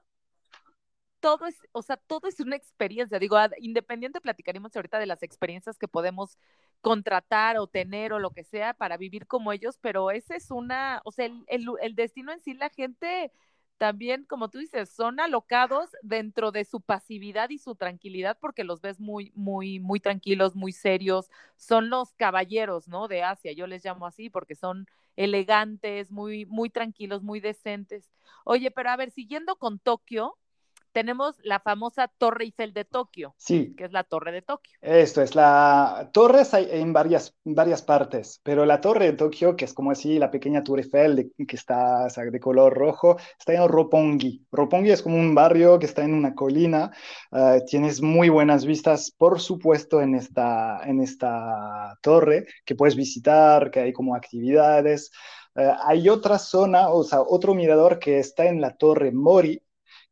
[SPEAKER 1] todo es, o sea, todo es una experiencia. Digo, independiente platicaremos ahorita de las experiencias que podemos contratar o tener o lo que sea para vivir como ellos, pero ese es una, o sea, el, el, el destino en sí, la gente también, como tú dices, son alocados dentro de su pasividad y su tranquilidad porque los ves muy, muy, muy tranquilos, muy serios. Son los caballeros, ¿no? De Asia, yo les llamo así porque son elegantes, muy, muy tranquilos, muy decentes. Oye, pero a ver, siguiendo con Tokio, tenemos la famosa Torre Eiffel de Tokio,
[SPEAKER 2] sí.
[SPEAKER 1] que es la Torre de Tokio.
[SPEAKER 2] Esto es, la torre hay en varias, varias partes, pero la Torre de Tokio, que es como así la pequeña Torre Eiffel que está de color rojo, está en Roppongi. Roppongi es como un barrio que está en una colina, uh, tienes muy buenas vistas, por supuesto, en esta, en esta torre, que puedes visitar, que hay como actividades. Uh, hay otra zona, o sea, otro mirador que está en la Torre Mori,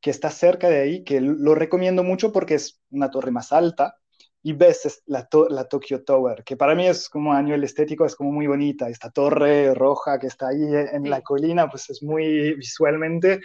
[SPEAKER 2] que está cerca de ahí, que lo recomiendo mucho porque es una torre más alta y ves la, la Tokyo Tower, que para mí es como a nivel estético, es como muy bonita. Esta torre roja que está ahí en la colina, pues es muy visualmente.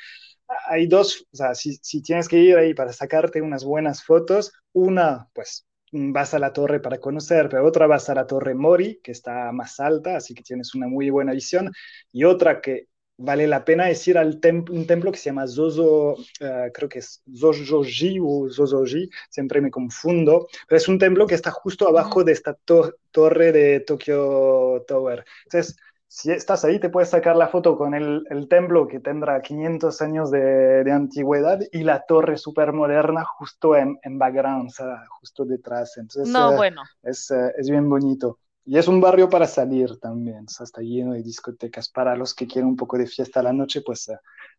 [SPEAKER 2] Hay dos, o sea, si, si tienes que ir ahí para sacarte unas buenas fotos, una, pues vas a la torre para conocer, pero otra vas a la torre Mori, que está más alta, así que tienes una muy buena visión, y otra que vale la pena es ir al templo, un templo que se llama Zozo, uh, creo que es Zozoji o Zozoji, siempre me confundo, pero es un templo que está justo abajo de esta to torre de Tokyo Tower. Entonces, si estás ahí, te puedes sacar la foto con el, el templo que tendrá 500 años de, de antigüedad y la torre súper moderna justo en, en background, o sea, justo detrás. Entonces,
[SPEAKER 1] no, uh, bueno.
[SPEAKER 2] es, uh, es bien bonito. Y es un barrio para salir también, o sea, está lleno de discotecas. Para los que quieren un poco de fiesta a la noche, pues uh,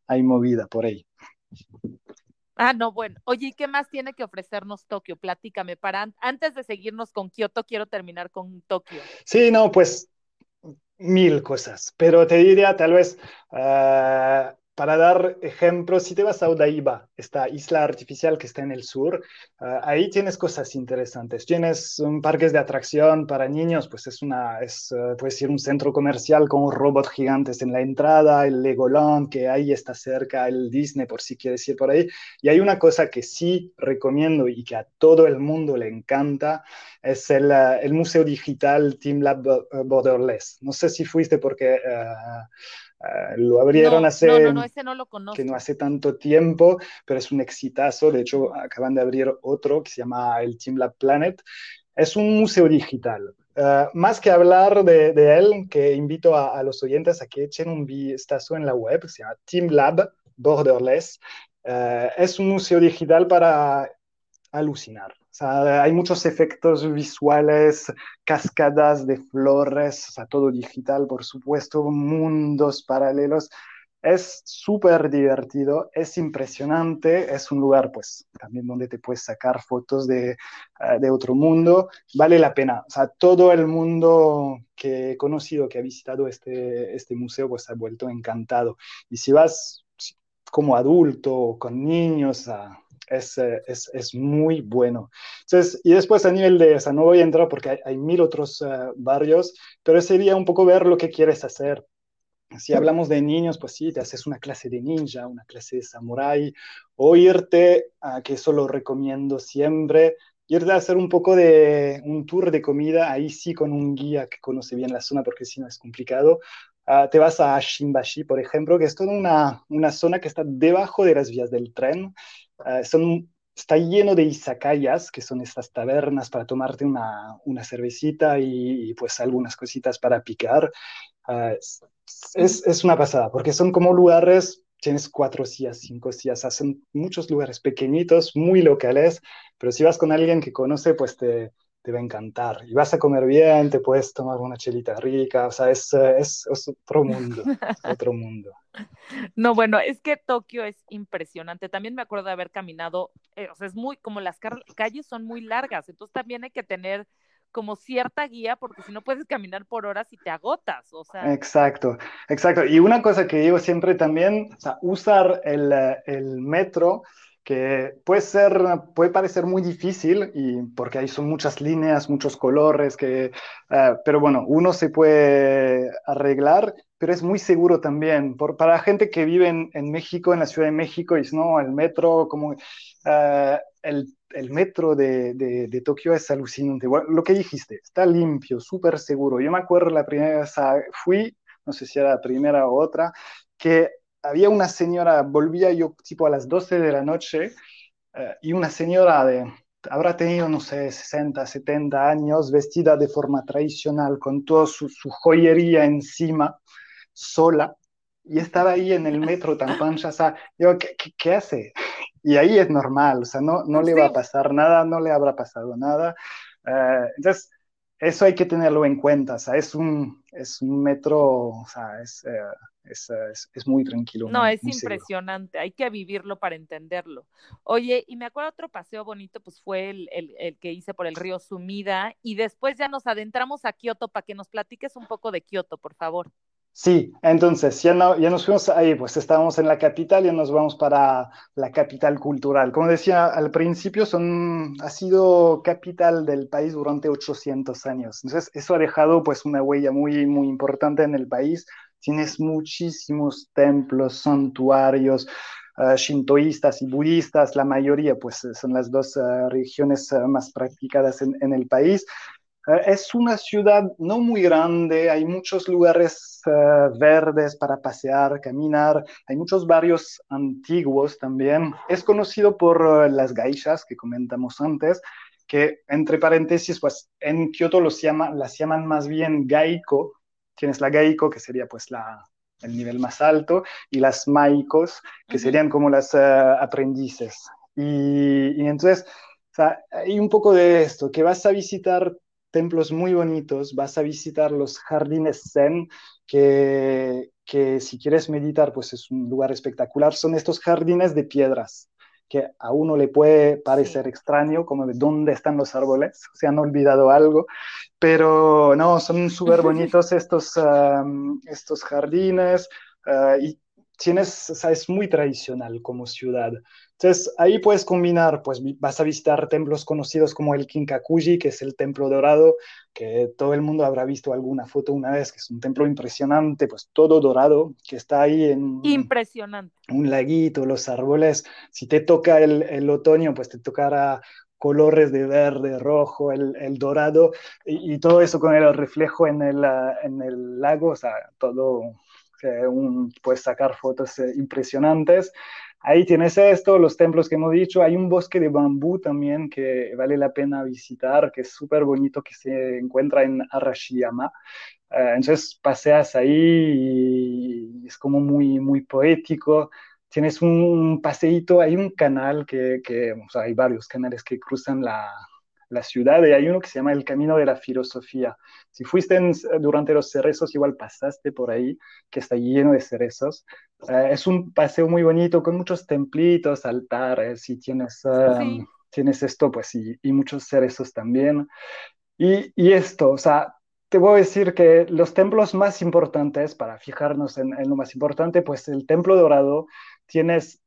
[SPEAKER 2] hay movida por ahí.
[SPEAKER 1] Ah, no, bueno. Oye, ¿y qué más tiene que ofrecernos Tokio? Platícame. Para antes de seguirnos con Kioto, quiero terminar con Tokio.
[SPEAKER 2] Sí, no, pues mil cosas, pero te diría tal vez uh, para dar ejemplos, si te vas a Odaiba, esta isla artificial que está en el sur, uh, ahí tienes cosas interesantes. Tienes un parques de atracción para niños, pues es una, es, uh, puedes un centro comercial con robots gigantes en la entrada, el Legoland, que ahí está cerca, el Disney, por si quieres ir por ahí. Y hay una cosa que sí recomiendo y que a todo el mundo le encanta, es el, uh, el Museo Digital Team Lab Borderless. No sé si fuiste porque... Uh, lo abrieron
[SPEAKER 1] no,
[SPEAKER 2] hace
[SPEAKER 1] no, no, no, ese no lo conozco.
[SPEAKER 2] que no hace tanto tiempo, pero es un exitazo. De hecho, acaban de abrir otro que se llama el Team Lab Planet. Es un museo digital. Uh, más que hablar de, de, él, que invito a, a, los oyentes a que echen un vistazo en la web, se llama Team Lab Borderless. Uh, es un museo digital para alucinar. O sea, hay muchos efectos visuales, cascadas de flores, o sea, todo digital, por supuesto, mundos paralelos. Es súper divertido, es impresionante, es un lugar, pues, también donde te puedes sacar fotos de, uh, de otro mundo. Vale la pena. O sea, todo el mundo que he conocido, que ha visitado este, este museo, pues ha vuelto encantado. Y si vas como adulto con niños, a es, es, es, muy bueno. Entonces, y después a nivel de, o sea, no voy a entrar porque hay, hay mil otros uh, barrios, pero sería un poco ver lo que quieres hacer. Si hablamos de niños, pues sí, te haces una clase de ninja, una clase de samurai, o irte, uh, que eso lo recomiendo siempre, irte a hacer un poco de un tour de comida, ahí sí con un guía que conoce bien la zona, porque si no es complicado. Uh, te vas a Shimbashi, por ejemplo, que es toda una, una zona que está debajo de las vías del tren. Uh, son, está lleno de izakayas, que son estas tabernas para tomarte una, una cervecita y, pues algunas cositas para picar. Uh, es, es, una pasada, porque son como lugares, tienes cuatro sillas, cinco sillas, hacen muchos lugares pequeñitos, muy locales, pero si vas con alguien que conoce, pues te, te va a encantar. Y vas a comer bien, te puedes tomar una chelita rica, o sea, es, es, es otro mundo, otro mundo.
[SPEAKER 1] No, bueno, es que Tokio es impresionante. También me acuerdo de haber caminado, eh, o sea, es muy, como las calles son muy largas, entonces también hay que tener como cierta guía, porque si no puedes caminar por horas y te agotas, o sea.
[SPEAKER 2] Exacto, exacto. Y una cosa que digo siempre también, o sea, usar el, el metro, que puede ser, puede parecer muy difícil, y porque ahí son muchas líneas, muchos colores, que, uh, pero bueno, uno se puede arreglar, pero es muy seguro también. Por, para gente que vive en, en, México, en la Ciudad de México, y no, el metro, como uh, el, el, metro de, de, de, Tokio es alucinante. Bueno, lo que dijiste, está limpio, súper seguro. Yo me acuerdo la primera vez fui, no sé si era la primera o otra, que había una señora, volvía yo tipo a las 12 de la noche, eh, y una señora de, habrá tenido, no sé, 60, 70 años, vestida de forma tradicional, con toda su, joyería encima, sola, y estaba ahí en el metro tan pancha, o sea, yo, ¿qué, qué, hace? Y ahí es normal, o sea, no, no le va a pasar nada, no le habrá pasado nada. Eh, entonces, eso hay que tenerlo en cuenta, o sea, es un, es un metro, o sea, es, eh, es, es, muy tranquilo.
[SPEAKER 1] No, es impresionante, hay que vivirlo para entenderlo. Oye, y me acuerdo otro paseo bonito, pues fue el, el, el, que hice por el río Sumida, y después ya nos adentramos a Kioto para que nos platiques un poco de Kioto, por favor.
[SPEAKER 2] Sí, entonces ya, no, ya nos fuimos ahí, pues estábamos en la capital, ya nos vamos para la capital cultural. Como decía al principio, son, ha sido capital del país durante 800 años. Entonces eso ha dejado pues una huella muy, muy importante en el país. Tienes muchísimos templos, santuarios, uh, shintoístas y budistas, la mayoría pues son las dos uh, religiones uh, más practicadas en, en el país. Eh, es una ciudad no muy grande, hay muchos lugares eh, verdes para pasear, caminar, hay muchos barrios antiguos también. Es conocido por eh, las gaishas que comentamos antes, que entre paréntesis, pues en Kioto los llama, las llaman más bien gaiko. Tienes la gaiko, que sería pues la, el nivel más alto, y las maikos, que serían como las aprendices. Y, y entonces, o sea, hay un poco de esto, que vas a visitar templos muy bonitos, vas a visitar los jardines zen, que, que si quieres meditar, pues es un lugar espectacular. Son estos jardines de piedras, que a uno le puede parecer extraño, como de dónde están los árboles, se han olvidado algo, pero no, son súper bonitos estos, estos jardines uh, y tienes, o sea, es muy tradicional como ciudad. Entonces, ahí puedes combinar, pues vas a visitar templos conocidos como el Kinkakuji, que es el templo dorado, que todo el mundo habrá visto alguna foto una vez, que es un templo impresionante, pues todo dorado, que está ahí en...
[SPEAKER 1] Impresionante.
[SPEAKER 2] Un laguito, los árboles. Si te toca el, el otoño, pues te tocará colores de verde, rojo, el, el dorado, y, y, todo eso con el reflejo en el, en el lago, o sea, todo, eh, un, puedes sacar fotos eh, impresionantes. Ahí tienes esto, los templos que hemos dicho, hay un bosque de bambú también que vale la pena visitar, que es súper bonito, que se encuentra en Arashiyama. Uh, entonces paseas ahí y es como muy, muy poético. Tienes un paseíto, hay un canal que, que o sea, hay varios canales que cruzan la, la ciudad y hay uno que se llama el Camino de la Filosofía. Si fuiste durante los cerezos, igual pasaste por ahí, que está lleno de cerezos. Uh, es un paseo muy bonito con muchos templitos, altares y tienes, uh, sí. tienes esto, pues, y, y, muchos cerezos también. Y, y esto, o sea, te voy a decir que los templos más importantes, para fijarnos en, en, lo más importante, pues el templo dorado, tienes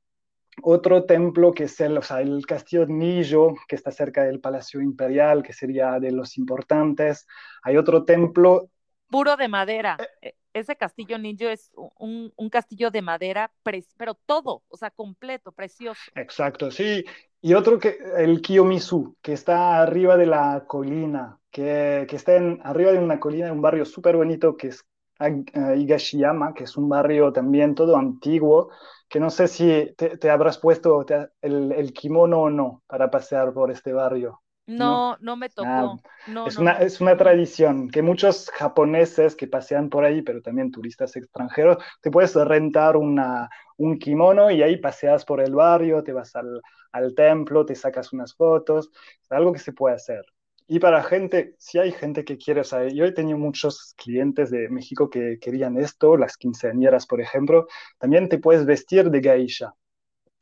[SPEAKER 2] otro templo que es el, o sea, el castillo Nillo, que está cerca del Palacio Imperial, que sería de los importantes. Hay otro templo.
[SPEAKER 1] Puro de madera. Eh, Ese castillo Nillo es un, un castillo de madera, pero todo, o sea, completo, precioso.
[SPEAKER 2] Exacto, sí. Y otro que, el Kiyomizu, que está arriba de la colina, que, que está en, arriba de una colina, un barrio súper bonito que es Higashiyama, que es un barrio también todo antiguo, que no sé si te, te habrás puesto te, el, el, kimono o no para pasear por este barrio.
[SPEAKER 1] No, no, no me tocó. Ah, no,
[SPEAKER 2] es, no. Una, es una tradición que muchos japoneses que pasean por ahí, pero también turistas extranjeros, te puedes rentar una, un kimono y ahí paseas por el barrio, te vas al, al templo, te sacas unas fotos, es algo que se puede hacer. Y para gente, si hay gente que quiere, o sea, yo he tenido muchos clientes de México que querían esto, las quinceañeras, por ejemplo, también te puedes vestir de geisha.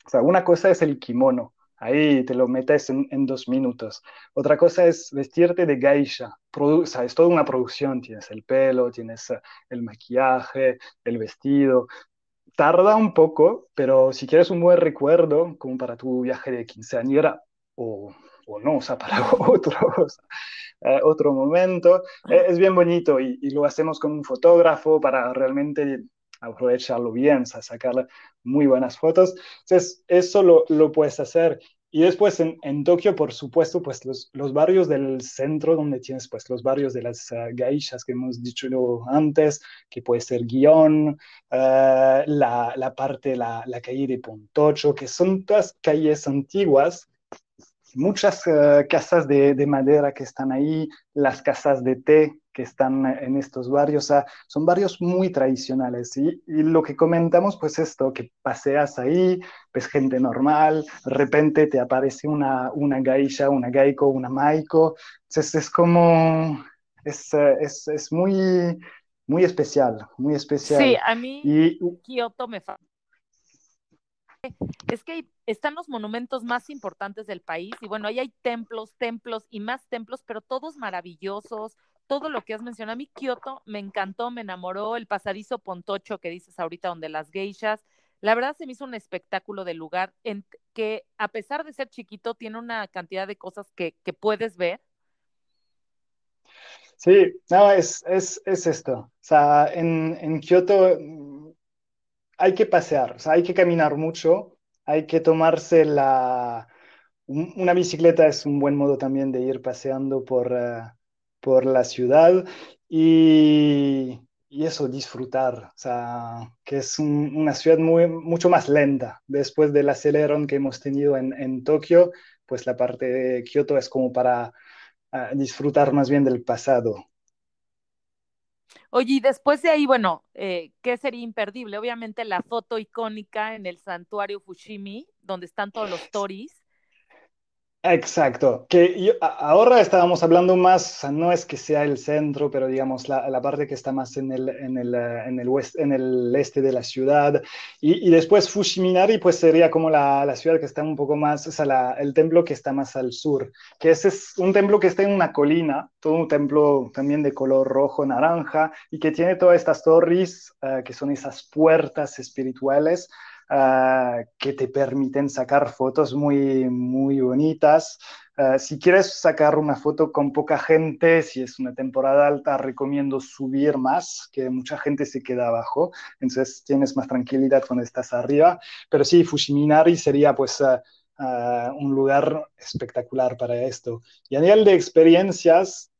[SPEAKER 2] O sea, una cosa es el kimono, ahí te lo metes en, dos minutos. Otra cosa es vestirte de geisha. Produ o sea, es toda una producción, tienes el pelo, tienes uh, el maquillaje, el vestido. Tarda un poco, pero si quieres un buen recuerdo, como para tu viaje de quinceañera o o no, o sea, para otros, eh, otro momento. Eh, es bien bonito y, lo hacemos con un fotógrafo para realmente aprovecharlo bien, o sea, sacar muy buenas fotos. Entonces, eso lo, lo puedes hacer. y después en, en, Tokio, por supuesto, pues los, los, barrios del centro, donde tienes pues los barrios de las uh, que hemos dicho antes, que puede ser Guión, la, la, parte, la, la calle de Pontocho, que son todas calles antiguas muchas uh, casas de, de, madera que están ahí, las casas de té que están en estos barrios, sea, son barrios muy tradicionales. Y, y, lo que comentamos, pues esto, que paseas ahí, ves gente normal, de repente te aparece una, una gaisha, una gaiko, una maiko, entonces es como, es, es, es muy, muy especial, muy especial.
[SPEAKER 1] Sí, a mí y, Kioto me es que están los monumentos más importantes del país y bueno, ahí hay templos, templos y más templos, pero todos maravillosos, todo lo que has mencionado. A mí Kioto me encantó, me enamoró, el pasadizo Pontocho que dices ahorita donde las geishas, la verdad se me hizo un espectáculo de lugar en que a pesar de ser chiquito tiene una cantidad de cosas que, que puedes ver.
[SPEAKER 2] Sí, no, es, es, es esto. O sea, en, en Kioto hay que pasear, o sea, hay que caminar mucho, hay que tomarse la... Una bicicleta es un buen modo también de ir paseando por, uh, por la ciudad y, y, eso, disfrutar, o sea, que es un, una ciudad muy, mucho más lenta. Después del acelerón que hemos tenido en, en Tokio, pues la parte de Kioto es como para uh, disfrutar más bien del pasado.
[SPEAKER 1] Oye, y después de ahí, bueno, eh, ¿qué sería imperdible? Obviamente la foto icónica en el santuario Fushimi, donde están todos los toris.
[SPEAKER 2] Exacto, que yo, ahora estábamos hablando más, no es que sea el centro, pero digamos la, la parte que está más en el, en el, en el, west, en el este de la ciudad. Y, y después Fushiminari, pues sería como la, la, ciudad que está un poco más, o sea, el templo que está más al sur, que ese es un templo que está en una colina, todo un templo también de color rojo, naranja, y que tiene todas estas torres, uh, que son esas puertas espirituales uh, que te permiten sacar fotos muy, muy bonitas. Uh, si quieres sacar una foto con poca gente, si es una temporada alta, recomiendo subir más, que mucha gente se queda abajo, entonces tienes más tranquilidad cuando estás arriba. Pero sí, Fushiminari sería pues uh, un lugar espectacular para esto. Y a nivel de experiencias,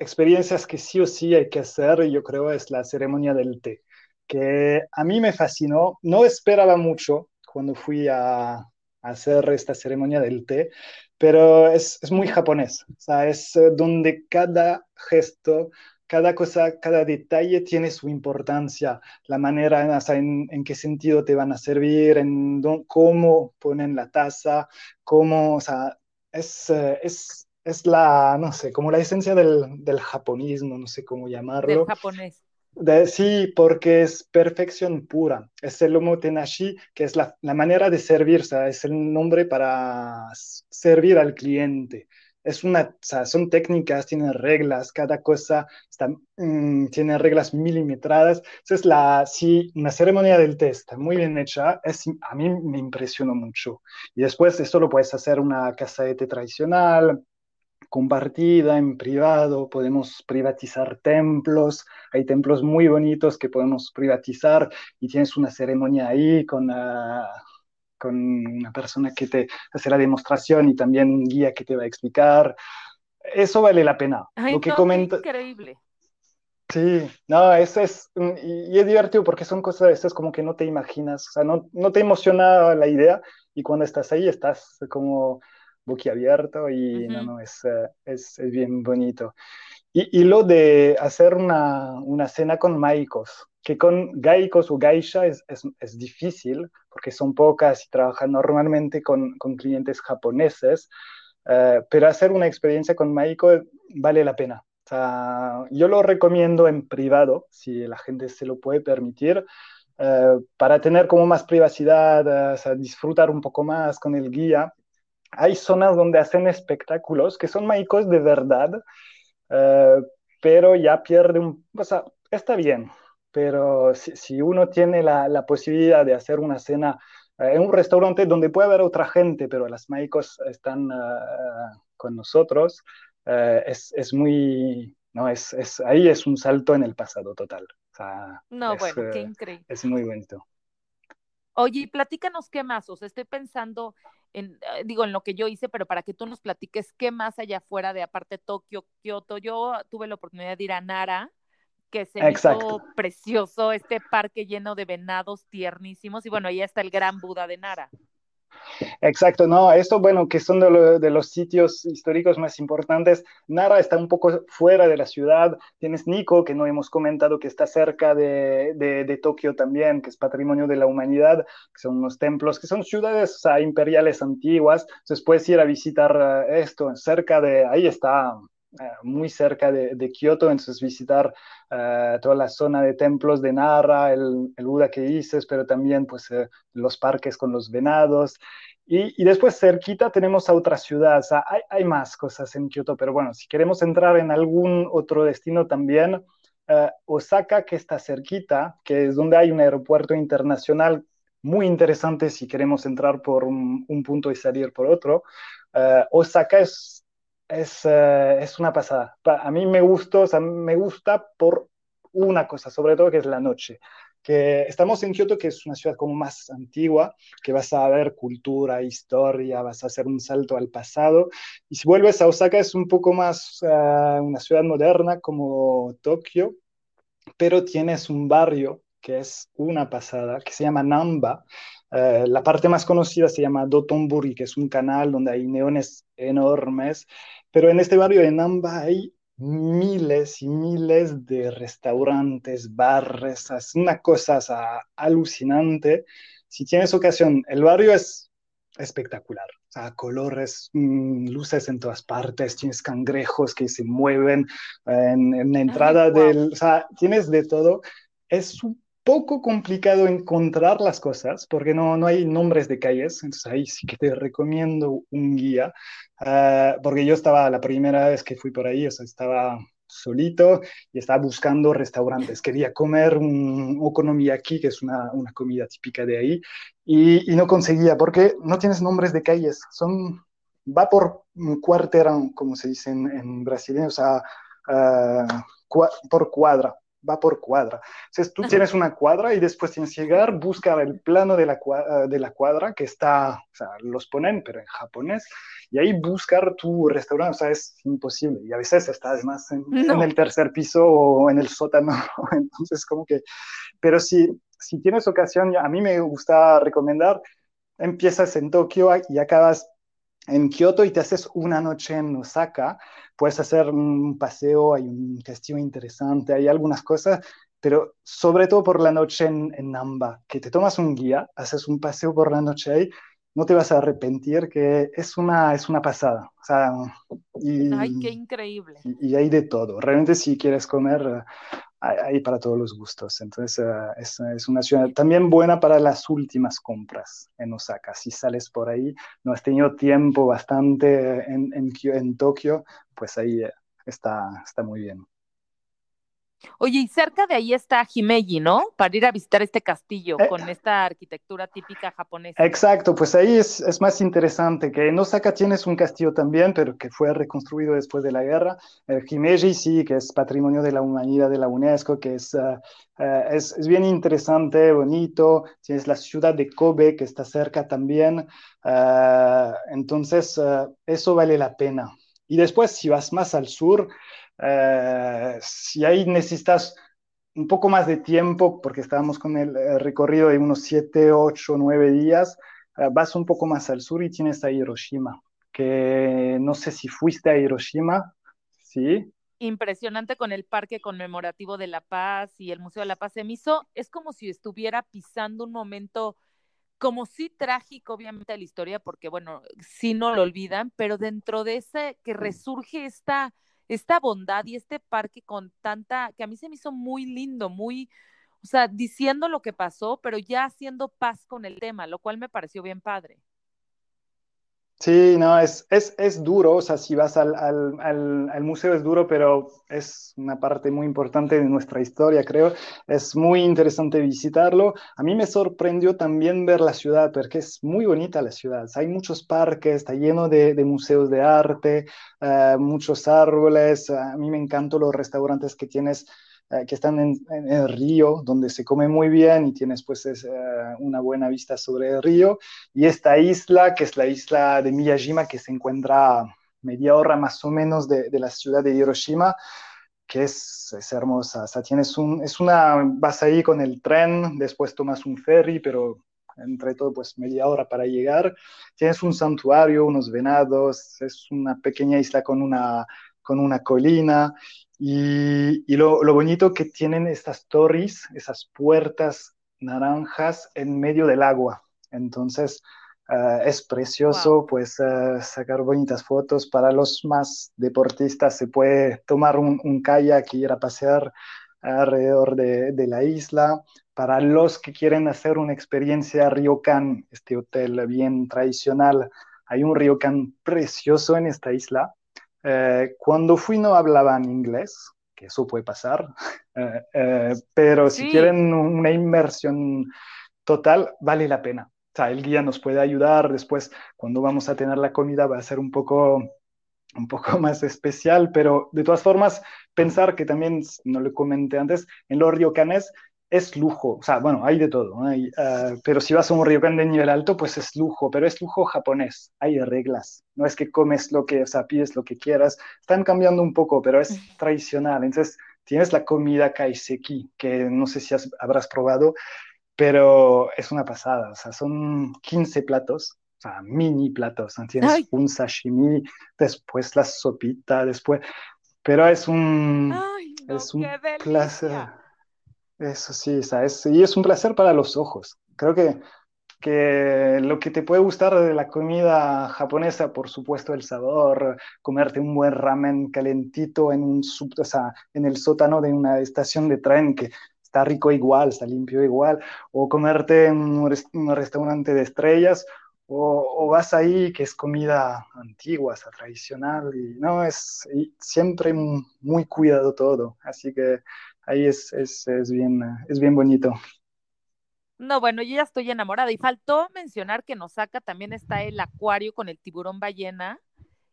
[SPEAKER 2] experiencias que sí o sí hay que hacer, yo creo, es la ceremonia del té que a mí me fascinó. No esperaba mucho cuando fui a, a hacer esta ceremonia del té, pero es, es muy japonés. O sea, es eh, donde cada gesto, cada cosa, cada detalle tiene su importancia, la manera, o sea, en, en, qué sentido te van a servir, en don, cómo ponen la taza, cómo, o sea, es, eh, es, es la, no sé, como la esencia del, del japonismo, no sé cómo llamarlo.
[SPEAKER 1] Del japonés.
[SPEAKER 2] De, sí, porque es perfección pura. Es el omotenashi, que es la, la manera de servir, o sea, es el nombre para servir al cliente. Es una, o sea, son técnicas, tienen reglas, cada cosa está, mmm, tiene reglas milimetradas. Entonces, la, sí, una ceremonia del té está muy bien hecha, es, a mí me impresionó mucho. Y después esto lo puedes hacer una casa de té tradicional, compartida, en privado, podemos privatizar templos, hay templos muy bonitos que podemos privatizar y tienes una ceremonia ahí con, uh, con una persona que te hace la demostración y también un guía que te va a explicar. Eso vale la pena.
[SPEAKER 1] Ay, Lo que no, comenta... increíble.
[SPEAKER 2] Sí, no, eso es, y, y, es divertido porque son cosas, esto es como que no te imaginas, o sea, no, no te emociona la idea y cuando estás ahí estás como boquiabierto y uh -huh. no, no, es, uh, es, es, bien bonito. Y, y, lo de hacer una, una cena con maicos, que con gaicos o gaisha es, es, es, difícil porque son pocas y trabajan normalmente con, con clientes japoneses, uh, pero hacer una experiencia con maiko vale la pena. O sea, yo lo recomiendo en privado, si la gente se lo puede permitir, uh, para tener como más privacidad, o sea, disfrutar un poco más con el guía hay zonas donde hacen espectáculos que son maicos de verdad, uh, pero ya pierde un... O sea, está bien, pero si, si uno tiene la, la, posibilidad de hacer una cena uh, en un restaurante donde puede haber otra gente, pero las maicos están uh, con nosotros, es, es, muy... No, es, es, ahí es un salto en el pasado total. O sea,
[SPEAKER 1] no,
[SPEAKER 2] es,
[SPEAKER 1] bueno, qué increíble.
[SPEAKER 2] Es muy bonito.
[SPEAKER 1] Oye, platícanos qué más, o sea, estoy pensando en, eh, digo, en lo que yo hice, pero para que tú nos platiques qué más allá afuera de aparte Tokio, Kioto. Yo tuve la oportunidad de ir a Nara, que se hizo precioso, este parque lleno de venados tiernísimos, y bueno, ahí está el gran Buda de Nara.
[SPEAKER 2] Exacto, no, esto, bueno, que son de, los sitios históricos más importantes. Nara está un poco fuera de la ciudad. Tienes Nico, que no hemos comentado, que está cerca de, de, Tokio también, que es patrimonio de la humanidad, que son unos templos, que son ciudades imperiales antiguas. Entonces puedes ir a visitar eh, esto, cerca de, ahí está muy cerca de, de, Kioto, entonces visitar eh, toda la zona de templos de Nara, el, el Buda que dices, pero también pues eh, los parques con los venados. Y, y, después cerquita tenemos a otra ciudad, o sea, hay, hay, más cosas en Kioto, pero bueno, si queremos entrar en algún otro destino también, Osaka, que está cerquita, que es donde hay un aeropuerto internacional muy interesante si queremos entrar por un, un punto y salir por otro. Osaka es es, eh, es una pasada. A mí me gusta, me gusta por una cosa, sobre todo que es la noche. Que estamos en Kioto, que es una ciudad como más antigua, que vas a ver cultura, historia, vas a hacer un salto al pasado. Y si vuelves a Osaka es un poco más uh, una ciudad moderna como Tokio, pero tienes un barrio que es una pasada, que se llama Namba, eh, la parte más conocida se llama Dotonburi, que es un canal donde hay neones enormes, pero en este barrio de Namba hay miles y miles de restaurantes, bares, es una cosa alucinante. Si tienes ocasión, el barrio es espectacular. O sea, colores, mm, luces en todas partes, tienes cangrejos que se mueven en, la entrada del... O sea, tienes de todo. Es un poco complicado encontrar las cosas porque no, no hay nombres de calles, entonces ahí sí que te recomiendo un guía, uh, porque yo estaba la primera vez que fui por ahí, o sea, estaba solito y estaba buscando restaurantes. Quería comer un okonomiyaki, que es una, una comida típica de ahí, y, y, no conseguía porque no tienes nombres de calles, son, va por cuarterão, como se dice en, en brasileño, o sea, uh, por cuadra va por cuadra. Entonces tú tienes una cuadra y después tienes que llegar, buscar el plano de la, cuadra, de la cuadra que está, o sea, los ponen, pero en japonés, y ahí buscar tu restaurante, o sea, es imposible. Y a veces estás además en, en el tercer piso o en el sótano, entonces como que, pero si, si tienes ocasión, a mí me gusta recomendar, empiezas en Tokio y acabas en Kioto y te haces una noche en Osaka, puedes hacer un paseo, hay un castillo interesante, hay algunas cosas, pero sobre todo por la noche en, en Namba, que te tomas un guía, haces un paseo por la noche ahí, no te vas a arrepentir, que es una, es una pasada. O sea,
[SPEAKER 1] y, Ay, qué increíble.
[SPEAKER 2] Y, y hay de todo. Realmente si quieres comer, hay, para todos los gustos. Entonces, uh, es, una ciudad también buena para las últimas compras en Osaka. Si sales por ahí, no has tenido tiempo bastante en, en, en Tokio, pues ahí eh, está, está muy bien.
[SPEAKER 1] Oye, y cerca de ahí está Himeji, ¿no? Para ir a visitar este castillo eh, con esta arquitectura típica japonesa.
[SPEAKER 2] Exacto, pues ahí es, es, más interesante que en Osaka tienes un castillo también, pero que fue reconstruido después de la guerra. El Himeji sí, que es patrimonio de la humanidad de la UNESCO, que es, uh, uh, es, es, bien interesante, bonito. Tienes la ciudad de Kobe, que está cerca también. Uh, entonces, eso vale la pena. Y después, si vas más al sur, eh, si ahí necesitas un poco más de tiempo, porque estábamos con el, el recorrido de unos 7, 8, 9 días, eh, vas un poco más al sur y tienes a Hiroshima, que no sé si fuiste a Hiroshima, ¿sí?
[SPEAKER 1] Impresionante con el Parque Conmemorativo de la Paz y el Museo de la Paz. Se me hizo, es como si estuviera pisando un momento como sí trágico, obviamente, de la historia, porque bueno, sí no lo olvidan, pero dentro de ese que resurge esta esta bondad y este parque con tanta, que a mí se me hizo muy lindo, muy, o sea, diciendo lo que pasó, pero ya haciendo paz con el tema, lo cual me pareció bien padre.
[SPEAKER 2] Sí, no, es, es, es duro, o sea, si vas al, al, al, museo es duro, pero es una parte muy importante de nuestra historia, creo. Es muy interesante visitarlo. A mí me sorprendió también ver la ciudad, porque es muy bonita la ciudad. Hay muchos parques, está lleno de, de museos de arte, uh, muchos árboles. A mí me encantan los restaurantes que tienes eh, que están en, el río, donde se come muy bien y tienes pues es, una buena vista sobre el río. Y esta isla, que es la isla de Miyajima, que se encuentra media hora más o menos de, de la ciudad de Hiroshima, que es, es, hermosa. O sea, tienes un, es una, vas ahí con el tren, después tomas un ferry, pero entre todo, pues media hora para llegar. Tienes un santuario, unos venados, es una pequeña isla con una, con una colina. Y, y lo, lo, bonito que tienen estas torres, esas puertas naranjas en medio del agua. Entonces, uh, es precioso, pues uh, sacar bonitas fotos. Para los más deportistas se puede tomar un, un kayak y ir a pasear alrededor de, de, la isla. Para los que quieren hacer una experiencia ryokan, este hotel bien tradicional, hay un ryokan precioso en esta isla. Eh, cuando fui no hablaban inglés, que eso puede pasar, eh, eh, pero sí. si quieren una inmersión total, vale la pena. O sea, el guía nos puede ayudar. Después, cuando vamos a tener la comida, va a ser un poco un poco más especial, pero de todas formas, pensar que también, no lo comenté antes, en los ryokanes es lujo, o sea, bueno, hay de todo, ¿no? hay, uh, pero si vas a un ryokan de nivel alto, pues es lujo, pero es lujo japonés, hay reglas, no es que comes lo que, o sea, pides lo que quieras, están cambiando un poco, pero es tradicional, entonces tienes la comida kaiseki, que no sé si has, habrás probado, pero es una pasada, o sea, son 15 platos, o sea, mini platos, ¿no? tienes Ay. un sashimi, después la sopita, después, pero es un,
[SPEAKER 1] Ay, no,
[SPEAKER 2] es un placer. Eso sí, ¿sabes? Y es un placer para los ojos. Creo que, que lo que te puede gustar de la comida japonesa, por supuesto, el sabor, comerte un buen ramen calentito en, un, o sea, en el sótano de una estación de tren que está rico igual, está limpio igual, o comerte en un, un restaurante de estrellas, o, o, vas ahí que es comida antigua, o tradicional, y no, es siempre muy cuidado todo. Así que ahí es, es, es, bien, es bien bonito.
[SPEAKER 1] No, bueno, yo ya estoy enamorada. Y faltó mencionar que en Osaka también está el acuario con el tiburón ballena.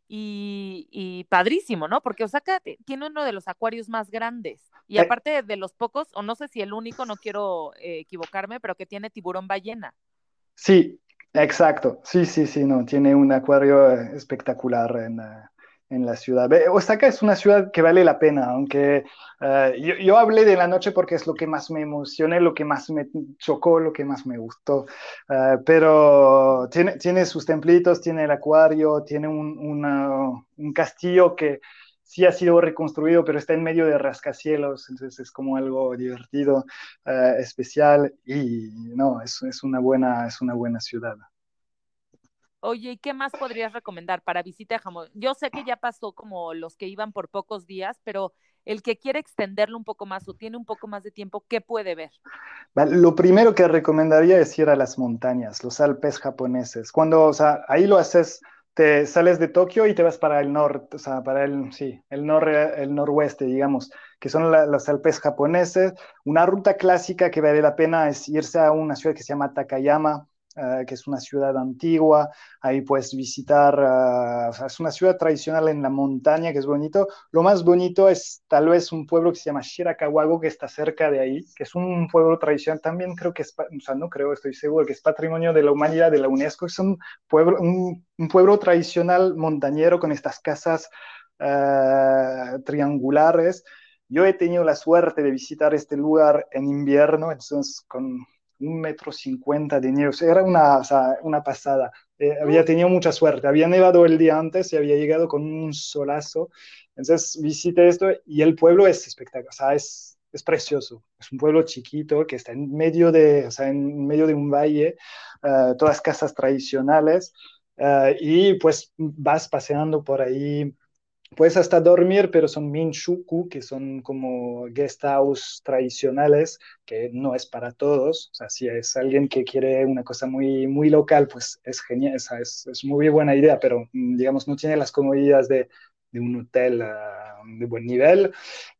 [SPEAKER 1] Y, y padrísimo, ¿no? Porque Osaka tiene uno de los acuarios más grandes. Y
[SPEAKER 2] Eh,
[SPEAKER 1] aparte de los pocos, o no sé si el único, no quiero eh, equivocarme, pero que tiene tiburón ballena.
[SPEAKER 2] Sí, exacto. Sí, sí, sí, no, tiene un acuario eh, espectacular en, en la ciudad. Osaka es una ciudad que vale la pena, aunque uh, yo, yo, hablé de la noche porque es lo que más me emocioné, lo que más me chocó, lo que más me gustó. Uh, pero tiene, tiene, sus templitos, tiene el acuario, tiene un, una, un, castillo que sí ha sido reconstruido, pero está en medio de rascacielos, entonces es como algo divertido, uh, especial y no, es, es, una buena, es una buena ciudad.
[SPEAKER 1] Oye, ¿y qué más podrías recomendar para visita de Japón? Yo sé que ya pasó como los que iban por pocos días, pero el que quiere extenderlo un poco más o tiene un poco más de tiempo, ¿qué puede ver?
[SPEAKER 2] Lo primero que recomendaría es ir a las montañas, los Alpes japoneses. Cuando, o sea, ahí lo haces, te sales de Tokio y te vas para el norte, o sea, para el, sí, el, nor, el noroeste, digamos, que son la, los Alpes japoneses. Una ruta clásica que vale la pena es irse a una ciudad que se llama Takayama, Uh, que es una ciudad antigua, ahí puedes visitar, sea, es una ciudad tradicional en la montaña, que es bonito. Lo más bonito es tal vez un pueblo que se llama Shirakawago, que está cerca de ahí, que es un pueblo tradicional, también creo que es, o sea, no creo, estoy seguro que es patrimonio de la humanidad de la UNESCO, es un pueblo, un, pueblo tradicional montañero con estas casas uh, triangulares. Yo he tenido la suerte de visitar este lugar en invierno, entonces con un metro cincuenta de nieve, era una, una pasada. Eh, había tenido mucha suerte, había nevado el día antes y había llegado con un solazo. Entonces visité esto y el pueblo es espectacular, es, es precioso. Es un pueblo chiquito que está en medio de, o sea, en medio de un valle, uh, todas casas tradicionales. Uh, y pues vas paseando por ahí Puedes hasta dormir, pero son minshuku, que son como guest house tradicionales, que no es para todos. O sea, si es alguien que quiere una cosa muy, muy local, pues es genial, es, es, muy buena idea, pero digamos no tiene las comodidades de, de un hotel uh, de buen nivel.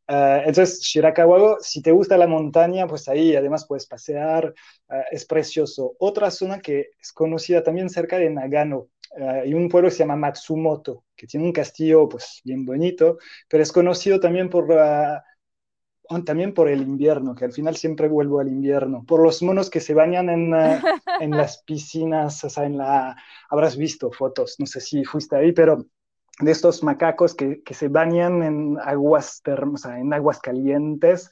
[SPEAKER 2] Uh, entonces, Shirakawa, si te gusta la montaña, pues ahí además puedes pasear, uh, es precioso. Otra zona que es conocida también cerca de Nagano, hay un pueblo que se llama Matsumoto, que tiene un castillo pues bien bonito, pero es conocido también por uh, también por el invierno, que al final siempre vuelvo al invierno, por los monos que se bañan en, eh, en las piscinas, o sea, en la, habrás visto fotos, no sé si fuiste ahí, pero de estos macacos que, que se bañan en aguas, termos, en aguas calientes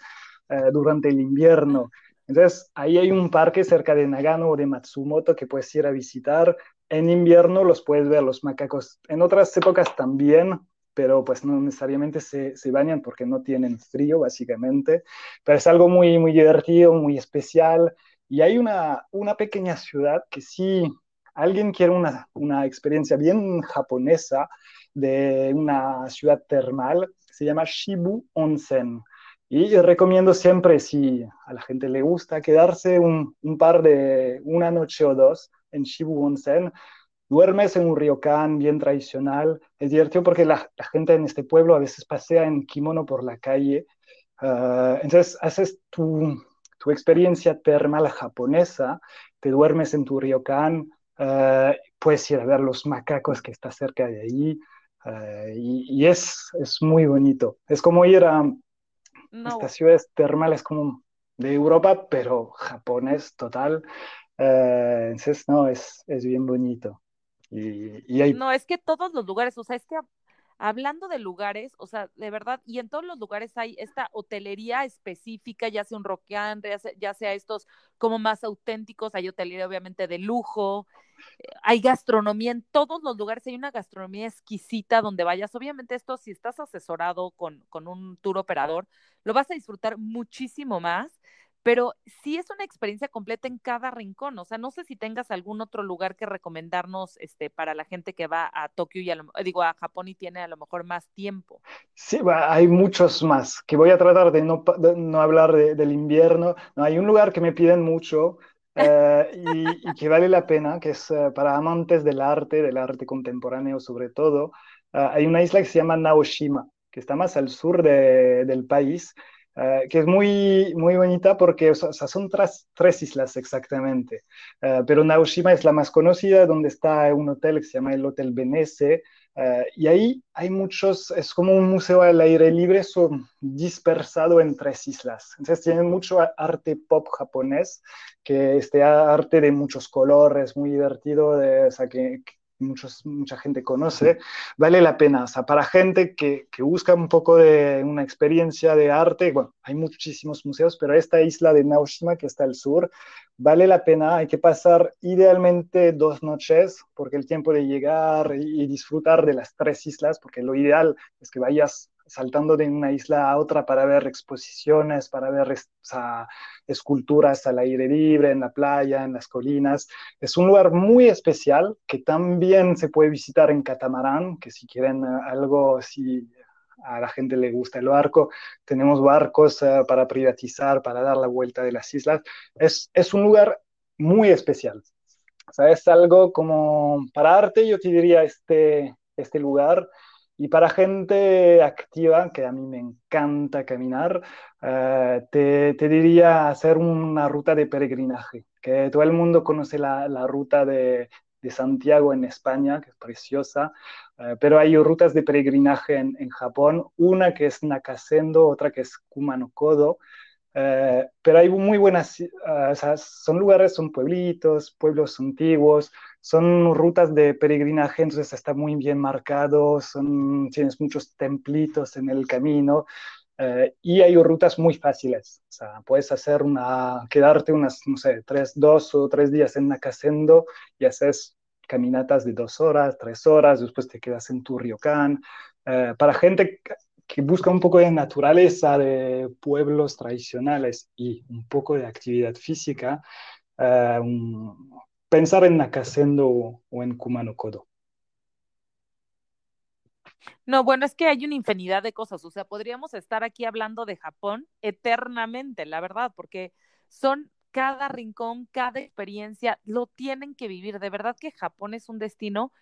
[SPEAKER 2] eh, durante el invierno. Entonces, ahí hay un parque cerca de Nagano o de Matsumoto que puedes ir a visitar. En invierno los puedes ver los macacos. En otras épocas también, pero pues no necesariamente se, se, bañan porque no tienen frío, básicamente. Pero es algo muy, muy divertido, muy especial. Y hay una, una pequeña ciudad que sí, alguien quiere una, una experiencia bien japonesa de una ciudad termal, se llama Shibu Onsen. Y recomiendo siempre, si a la gente le gusta, quedarse un, un par de, una noche o dos en Shibu Onsen. Duermes en un ryokan bien tradicional. Es divertido porque la, la, gente en este pueblo a veces pasea en kimono por la calle. Uh, entonces haces tu, tu, experiencia termal japonesa, te duermes en tu ryokan, uh, puedes ir a ver los macacos que está cerca de ahí. Uh, y, y es, es muy bonito. Es como ir a, no. Esta ciudad es termal, es como de Europa, pero japonés total. Uh, entonces, no, es, es bien bonito. Y, y hay...
[SPEAKER 1] No, es que todos los lugares, o sea, es que hablando de lugares, o sea, de verdad, y en todos los lugares hay esta hotelería específica, ya sea un rockean, ya ya sea estos como más auténticos, hay hotelería obviamente de lujo, hay gastronomía en todos los lugares, hay una gastronomía exquisita donde vayas. Obviamente esto, si estás asesorado con, con un tour operador, lo vas a disfrutar muchísimo más, pero sí es una experiencia completa en cada rincón. O sea, no sé si tengas algún otro lugar que recomendarnos este, para la gente que va a Tokio y a digo a Japón y tiene a lo mejor más tiempo.
[SPEAKER 2] Sí, hay muchos más, que voy a tratar de no, no hablar de, del invierno. No, hay un lugar que me piden mucho, Uh, y, que vale la pena, que es uh, para amantes del arte, del arte contemporáneo sobre todo. Uh, hay una isla que se llama Naoshima, que está más al sur de, del país, que es muy, muy bonita porque o sea, son tres, tres, islas exactamente. pero Naoshima es la más conocida, donde está un hotel que se llama el Hotel Venece, Uh, y ahí hay muchos, es como un museo al aire libre son dispersado en tres islas. Entonces tienen mucho arte pop japonés, que este arte de muchos colores, muy divertido, de, o sea, que muchos, mucha gente conoce, vale la pena. O sea, para gente que, que, busca un poco de una experiencia de arte, bueno, hay muchísimos museos, pero esta isla de Naoshima, que está al sur, vale la pena. Hay que pasar idealmente dos noches, porque el tiempo de llegar y, y disfrutar de las tres islas, porque lo ideal es que vayas saltando de una isla a otra para ver exposiciones, para ver esculturas al aire libre, en la playa, en las colinas. Es un lugar muy especial que también se puede visitar en catamarán, que si quieren algo, si a la gente le gusta el barco, tenemos barcos uh, para privatizar, para dar la vuelta de las islas. Es, es un lugar muy especial. O sea, es algo como para arte, yo te diría, este, este lugar y para gente activa, que a mí me encanta caminar, uh, te, te, diría hacer una ruta de peregrinaje, que todo el mundo conoce la, la ruta de, de, Santiago en España, que es preciosa, uh, pero hay rutas de peregrinaje en, en, Japón, una que es Nakasendo, otra que es Kumano-Kodo, Uh, pero hay muy buenas, uh, o sea, son lugares, son pueblitos, pueblos antiguos, son rutas de peregrinaje, entonces está muy bien marcado, son, tienes muchos templitos en el camino uh, y hay rutas muy fáciles, o sea, puedes hacer una, quedarte unas, no sé, tres, dos o tres días en Nakasendo y haces caminatas de dos horas, tres horas, después te quedas en tu ryokan. para gente que busca un poco de naturaleza de pueblos tradicionales y un poco de actividad física, un, pensar en Nakasendo o, en Kumano-Kodo.
[SPEAKER 1] No, bueno, es que hay una infinidad de cosas, o sea, podríamos estar aquí hablando de Japón eternamente, la verdad, porque son cada rincón, cada experiencia, lo tienen que vivir. De verdad que Japón es un destino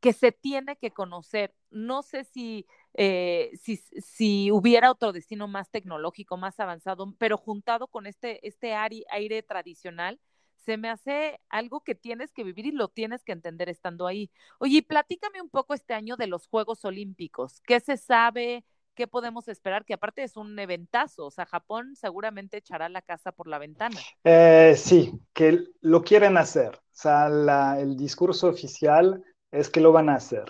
[SPEAKER 1] que se tiene que conocer. No sé si, eh, si, si, hubiera otro destino más tecnológico, más avanzado, pero juntado con este, este aire, tradicional, se me hace algo que tienes que vivir y lo tienes que entender estando ahí. Oye, platícame un poco este año de los Juegos Olímpicos. ¿Qué se sabe? ¿qué podemos esperar? Que aparte es un eventazo, o sea, Japón seguramente echará la casa por la ventana.
[SPEAKER 2] Eh, sí, que lo quieren hacer. O sea, el discurso oficial es que lo van a hacer.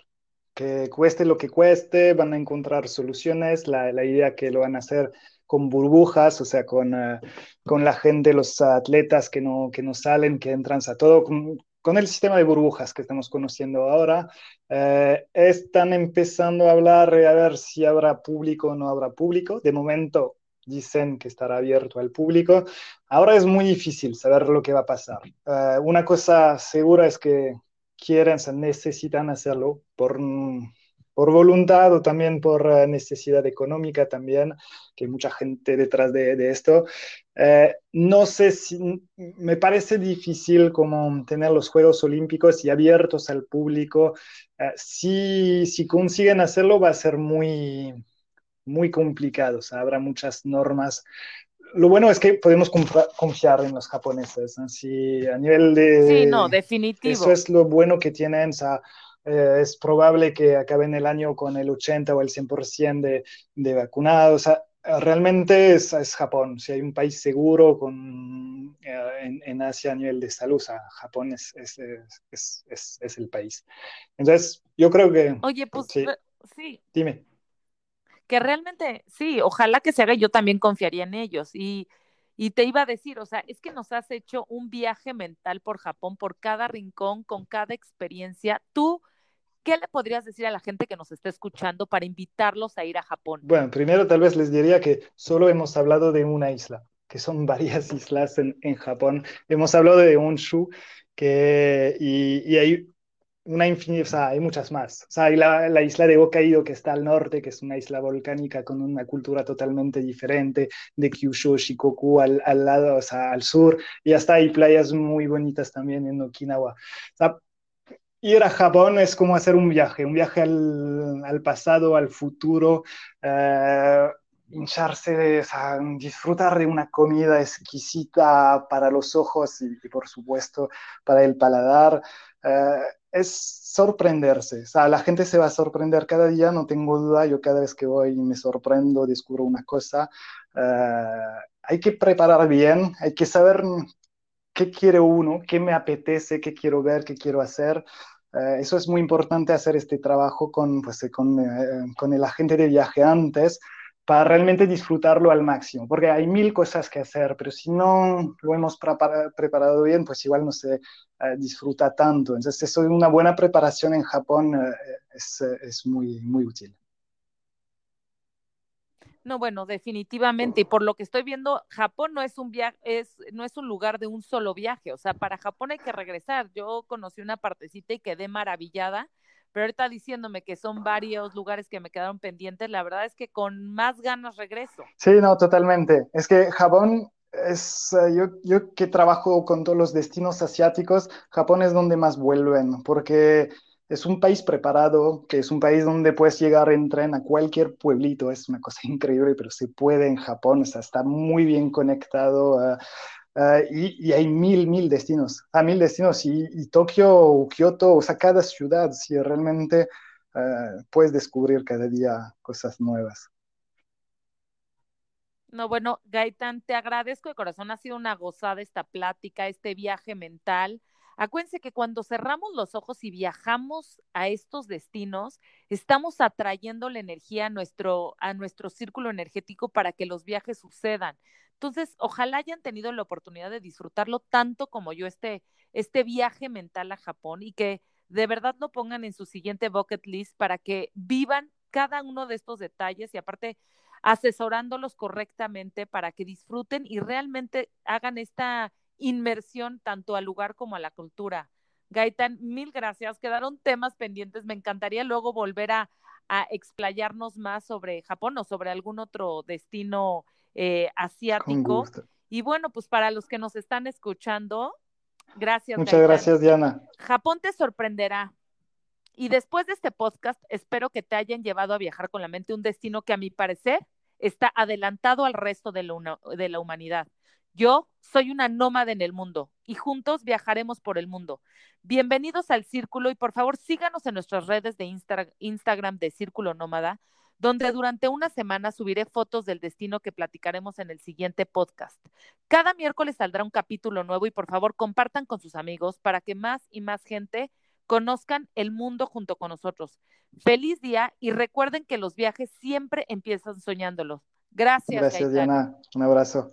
[SPEAKER 2] Que cueste lo que cueste, van a encontrar soluciones. La, la idea que lo van a hacer con burbujas, o sea, con, uh, con la gente, los atletas que no, que no salen, que entran a todo, con, con el sistema de burbujas que estamos conociendo ahora, eh, están empezando a hablar a ver si habrá público o no habrá público. De momento dicen que estará abierto al público. Ahora es muy difícil saber lo que va a pasar. Eh, una cosa segura es que quieren, necesitan hacerlo por por voluntad o también por uh, necesidad económica también, que mucha gente detrás de, esto. Eh, no sé si, me parece difícil como tener los Juegos Olímpicos y abiertos al público. Eh, si, si consiguen hacerlo va a ser muy, muy complicado, habrá muchas normas. Lo bueno es que podemos confiar en los japoneses, así a nivel de...
[SPEAKER 1] Sí, no, definitivo.
[SPEAKER 2] Eso es lo bueno que tienen, o sea, eh, es probable que acaben el año con el 80 o el 100% de, de vacunados. O sea, realmente es, es, Japón. Si hay un país seguro con, eh, en, en, Asia a nivel de salud, o sea, Japón es, es, es, es, el país. Entonces, yo creo que...
[SPEAKER 1] Oye, pues sí. sí.
[SPEAKER 2] Dime.
[SPEAKER 1] Que realmente, sí, ojalá que se haga, yo también confiaría en ellos. Y, y te iba a decir, o sea, es que nos has hecho un viaje mental por Japón, por cada rincón, con cada experiencia. Tú ¿qué le podrías decir a la gente que nos está escuchando para invitarlos a ir a Japón?
[SPEAKER 2] Bueno, primero tal vez les diría que solo hemos hablado de una isla, que son varias islas en, en Japón. Hemos hablado de Honshu, que, y, y hay una infinidad, o sea, hay muchas más. O sea, hay la, la, isla de Hokkaido que está al norte, que es una isla volcánica con una cultura totalmente diferente, de Kyushu, Shikoku al, al lado, o sea, al sur, y hasta hay playas muy bonitas también en Okinawa. O sea, ir a Japón es como hacer un viaje, un viaje al, al pasado, al futuro, eh, hincharse, o sea, disfrutar de una comida exquisita para los ojos y, y por supuesto para el paladar. Eh, es sorprenderse, o sea, la gente se va a sorprender cada día, no tengo duda, yo cada vez que voy me sorprendo, descubro una cosa. Eh, hay que preparar bien, hay que saber qué quiere uno, qué me apetece, qué quiero ver, qué quiero hacer. Eh, eso es muy importante hacer este trabajo con, pues, con, eh, con, el agente de viaje antes para realmente disfrutarlo al máximo, porque hay mil cosas que hacer, pero si no lo hemos preparado bien, pues igual no se eh, disfruta tanto. Entonces, eso es una buena preparación en Japón, eh, es, es muy, muy útil.
[SPEAKER 1] No, bueno, definitivamente. Y por lo que estoy viendo, Japón no es un viaje, es, no es un lugar de un solo viaje. O sea, para Japón hay que regresar. Yo conocí una partecita y quedé maravillada, pero ahorita diciéndome que son varios lugares que me quedaron pendientes, la verdad es que con más ganas regreso.
[SPEAKER 2] Sí, no, totalmente. Es que Japón es, uh, yo, yo que trabajo con todos los destinos asiáticos, Japón es donde más vuelven, porque es un país preparado, que es un país donde puedes llegar en tren a cualquier pueblito, es una cosa increíble, pero se puede en Japón, o sea, está muy bien conectado uh, uh, y, hay mil, mil destinos, a mil destinos, y, y, Tokio, Kioto, o sea, cada ciudad, si realmente uh, puedes descubrir cada día cosas nuevas.
[SPEAKER 1] No, bueno, Gaitán, te agradezco de corazón, ha sido una gozada esta plática, este viaje mental. Acuérdense que cuando cerramos los ojos y viajamos a estos destinos, estamos atrayendo la energía a nuestro, a nuestro círculo energético para que los viajes sucedan. Entonces, ojalá hayan tenido la oportunidad de disfrutarlo tanto como yo este, este viaje mental a Japón y que de verdad lo pongan en su siguiente bucket list para que vivan cada uno de estos detalles y aparte asesorándolos correctamente para que disfruten y realmente hagan esta inmersión tanto al lugar como a la cultura. Gaitán, mil gracias. Quedaron temas pendientes. Me encantaría luego volver a, a explayarnos más sobre Japón o sobre algún otro destino eh, asiático. Y bueno, pues para los que nos están escuchando, gracias.
[SPEAKER 2] Muchas gracias, Diana.
[SPEAKER 1] Japón te sorprenderá. Y después de este podcast, espero que te hayan llevado a viajar con la mente un destino que a mi parecer está adelantado al resto de la, de la humanidad. Yo soy una nómada en el mundo y juntos viajaremos por el mundo. Bienvenidos al Círculo y por favor síganos en nuestras redes de Insta Instagram de Círculo Nómada, donde durante una semana subiré fotos del destino que platicaremos en el siguiente podcast. Cada miércoles saldrá un capítulo nuevo y por favor compartan con sus amigos para que más y más gente conozcan el mundo junto con nosotros. Feliz día y recuerden que los viajes siempre empiezan soñándolos. Gracias.
[SPEAKER 2] Gracias, Diana. Un abrazo.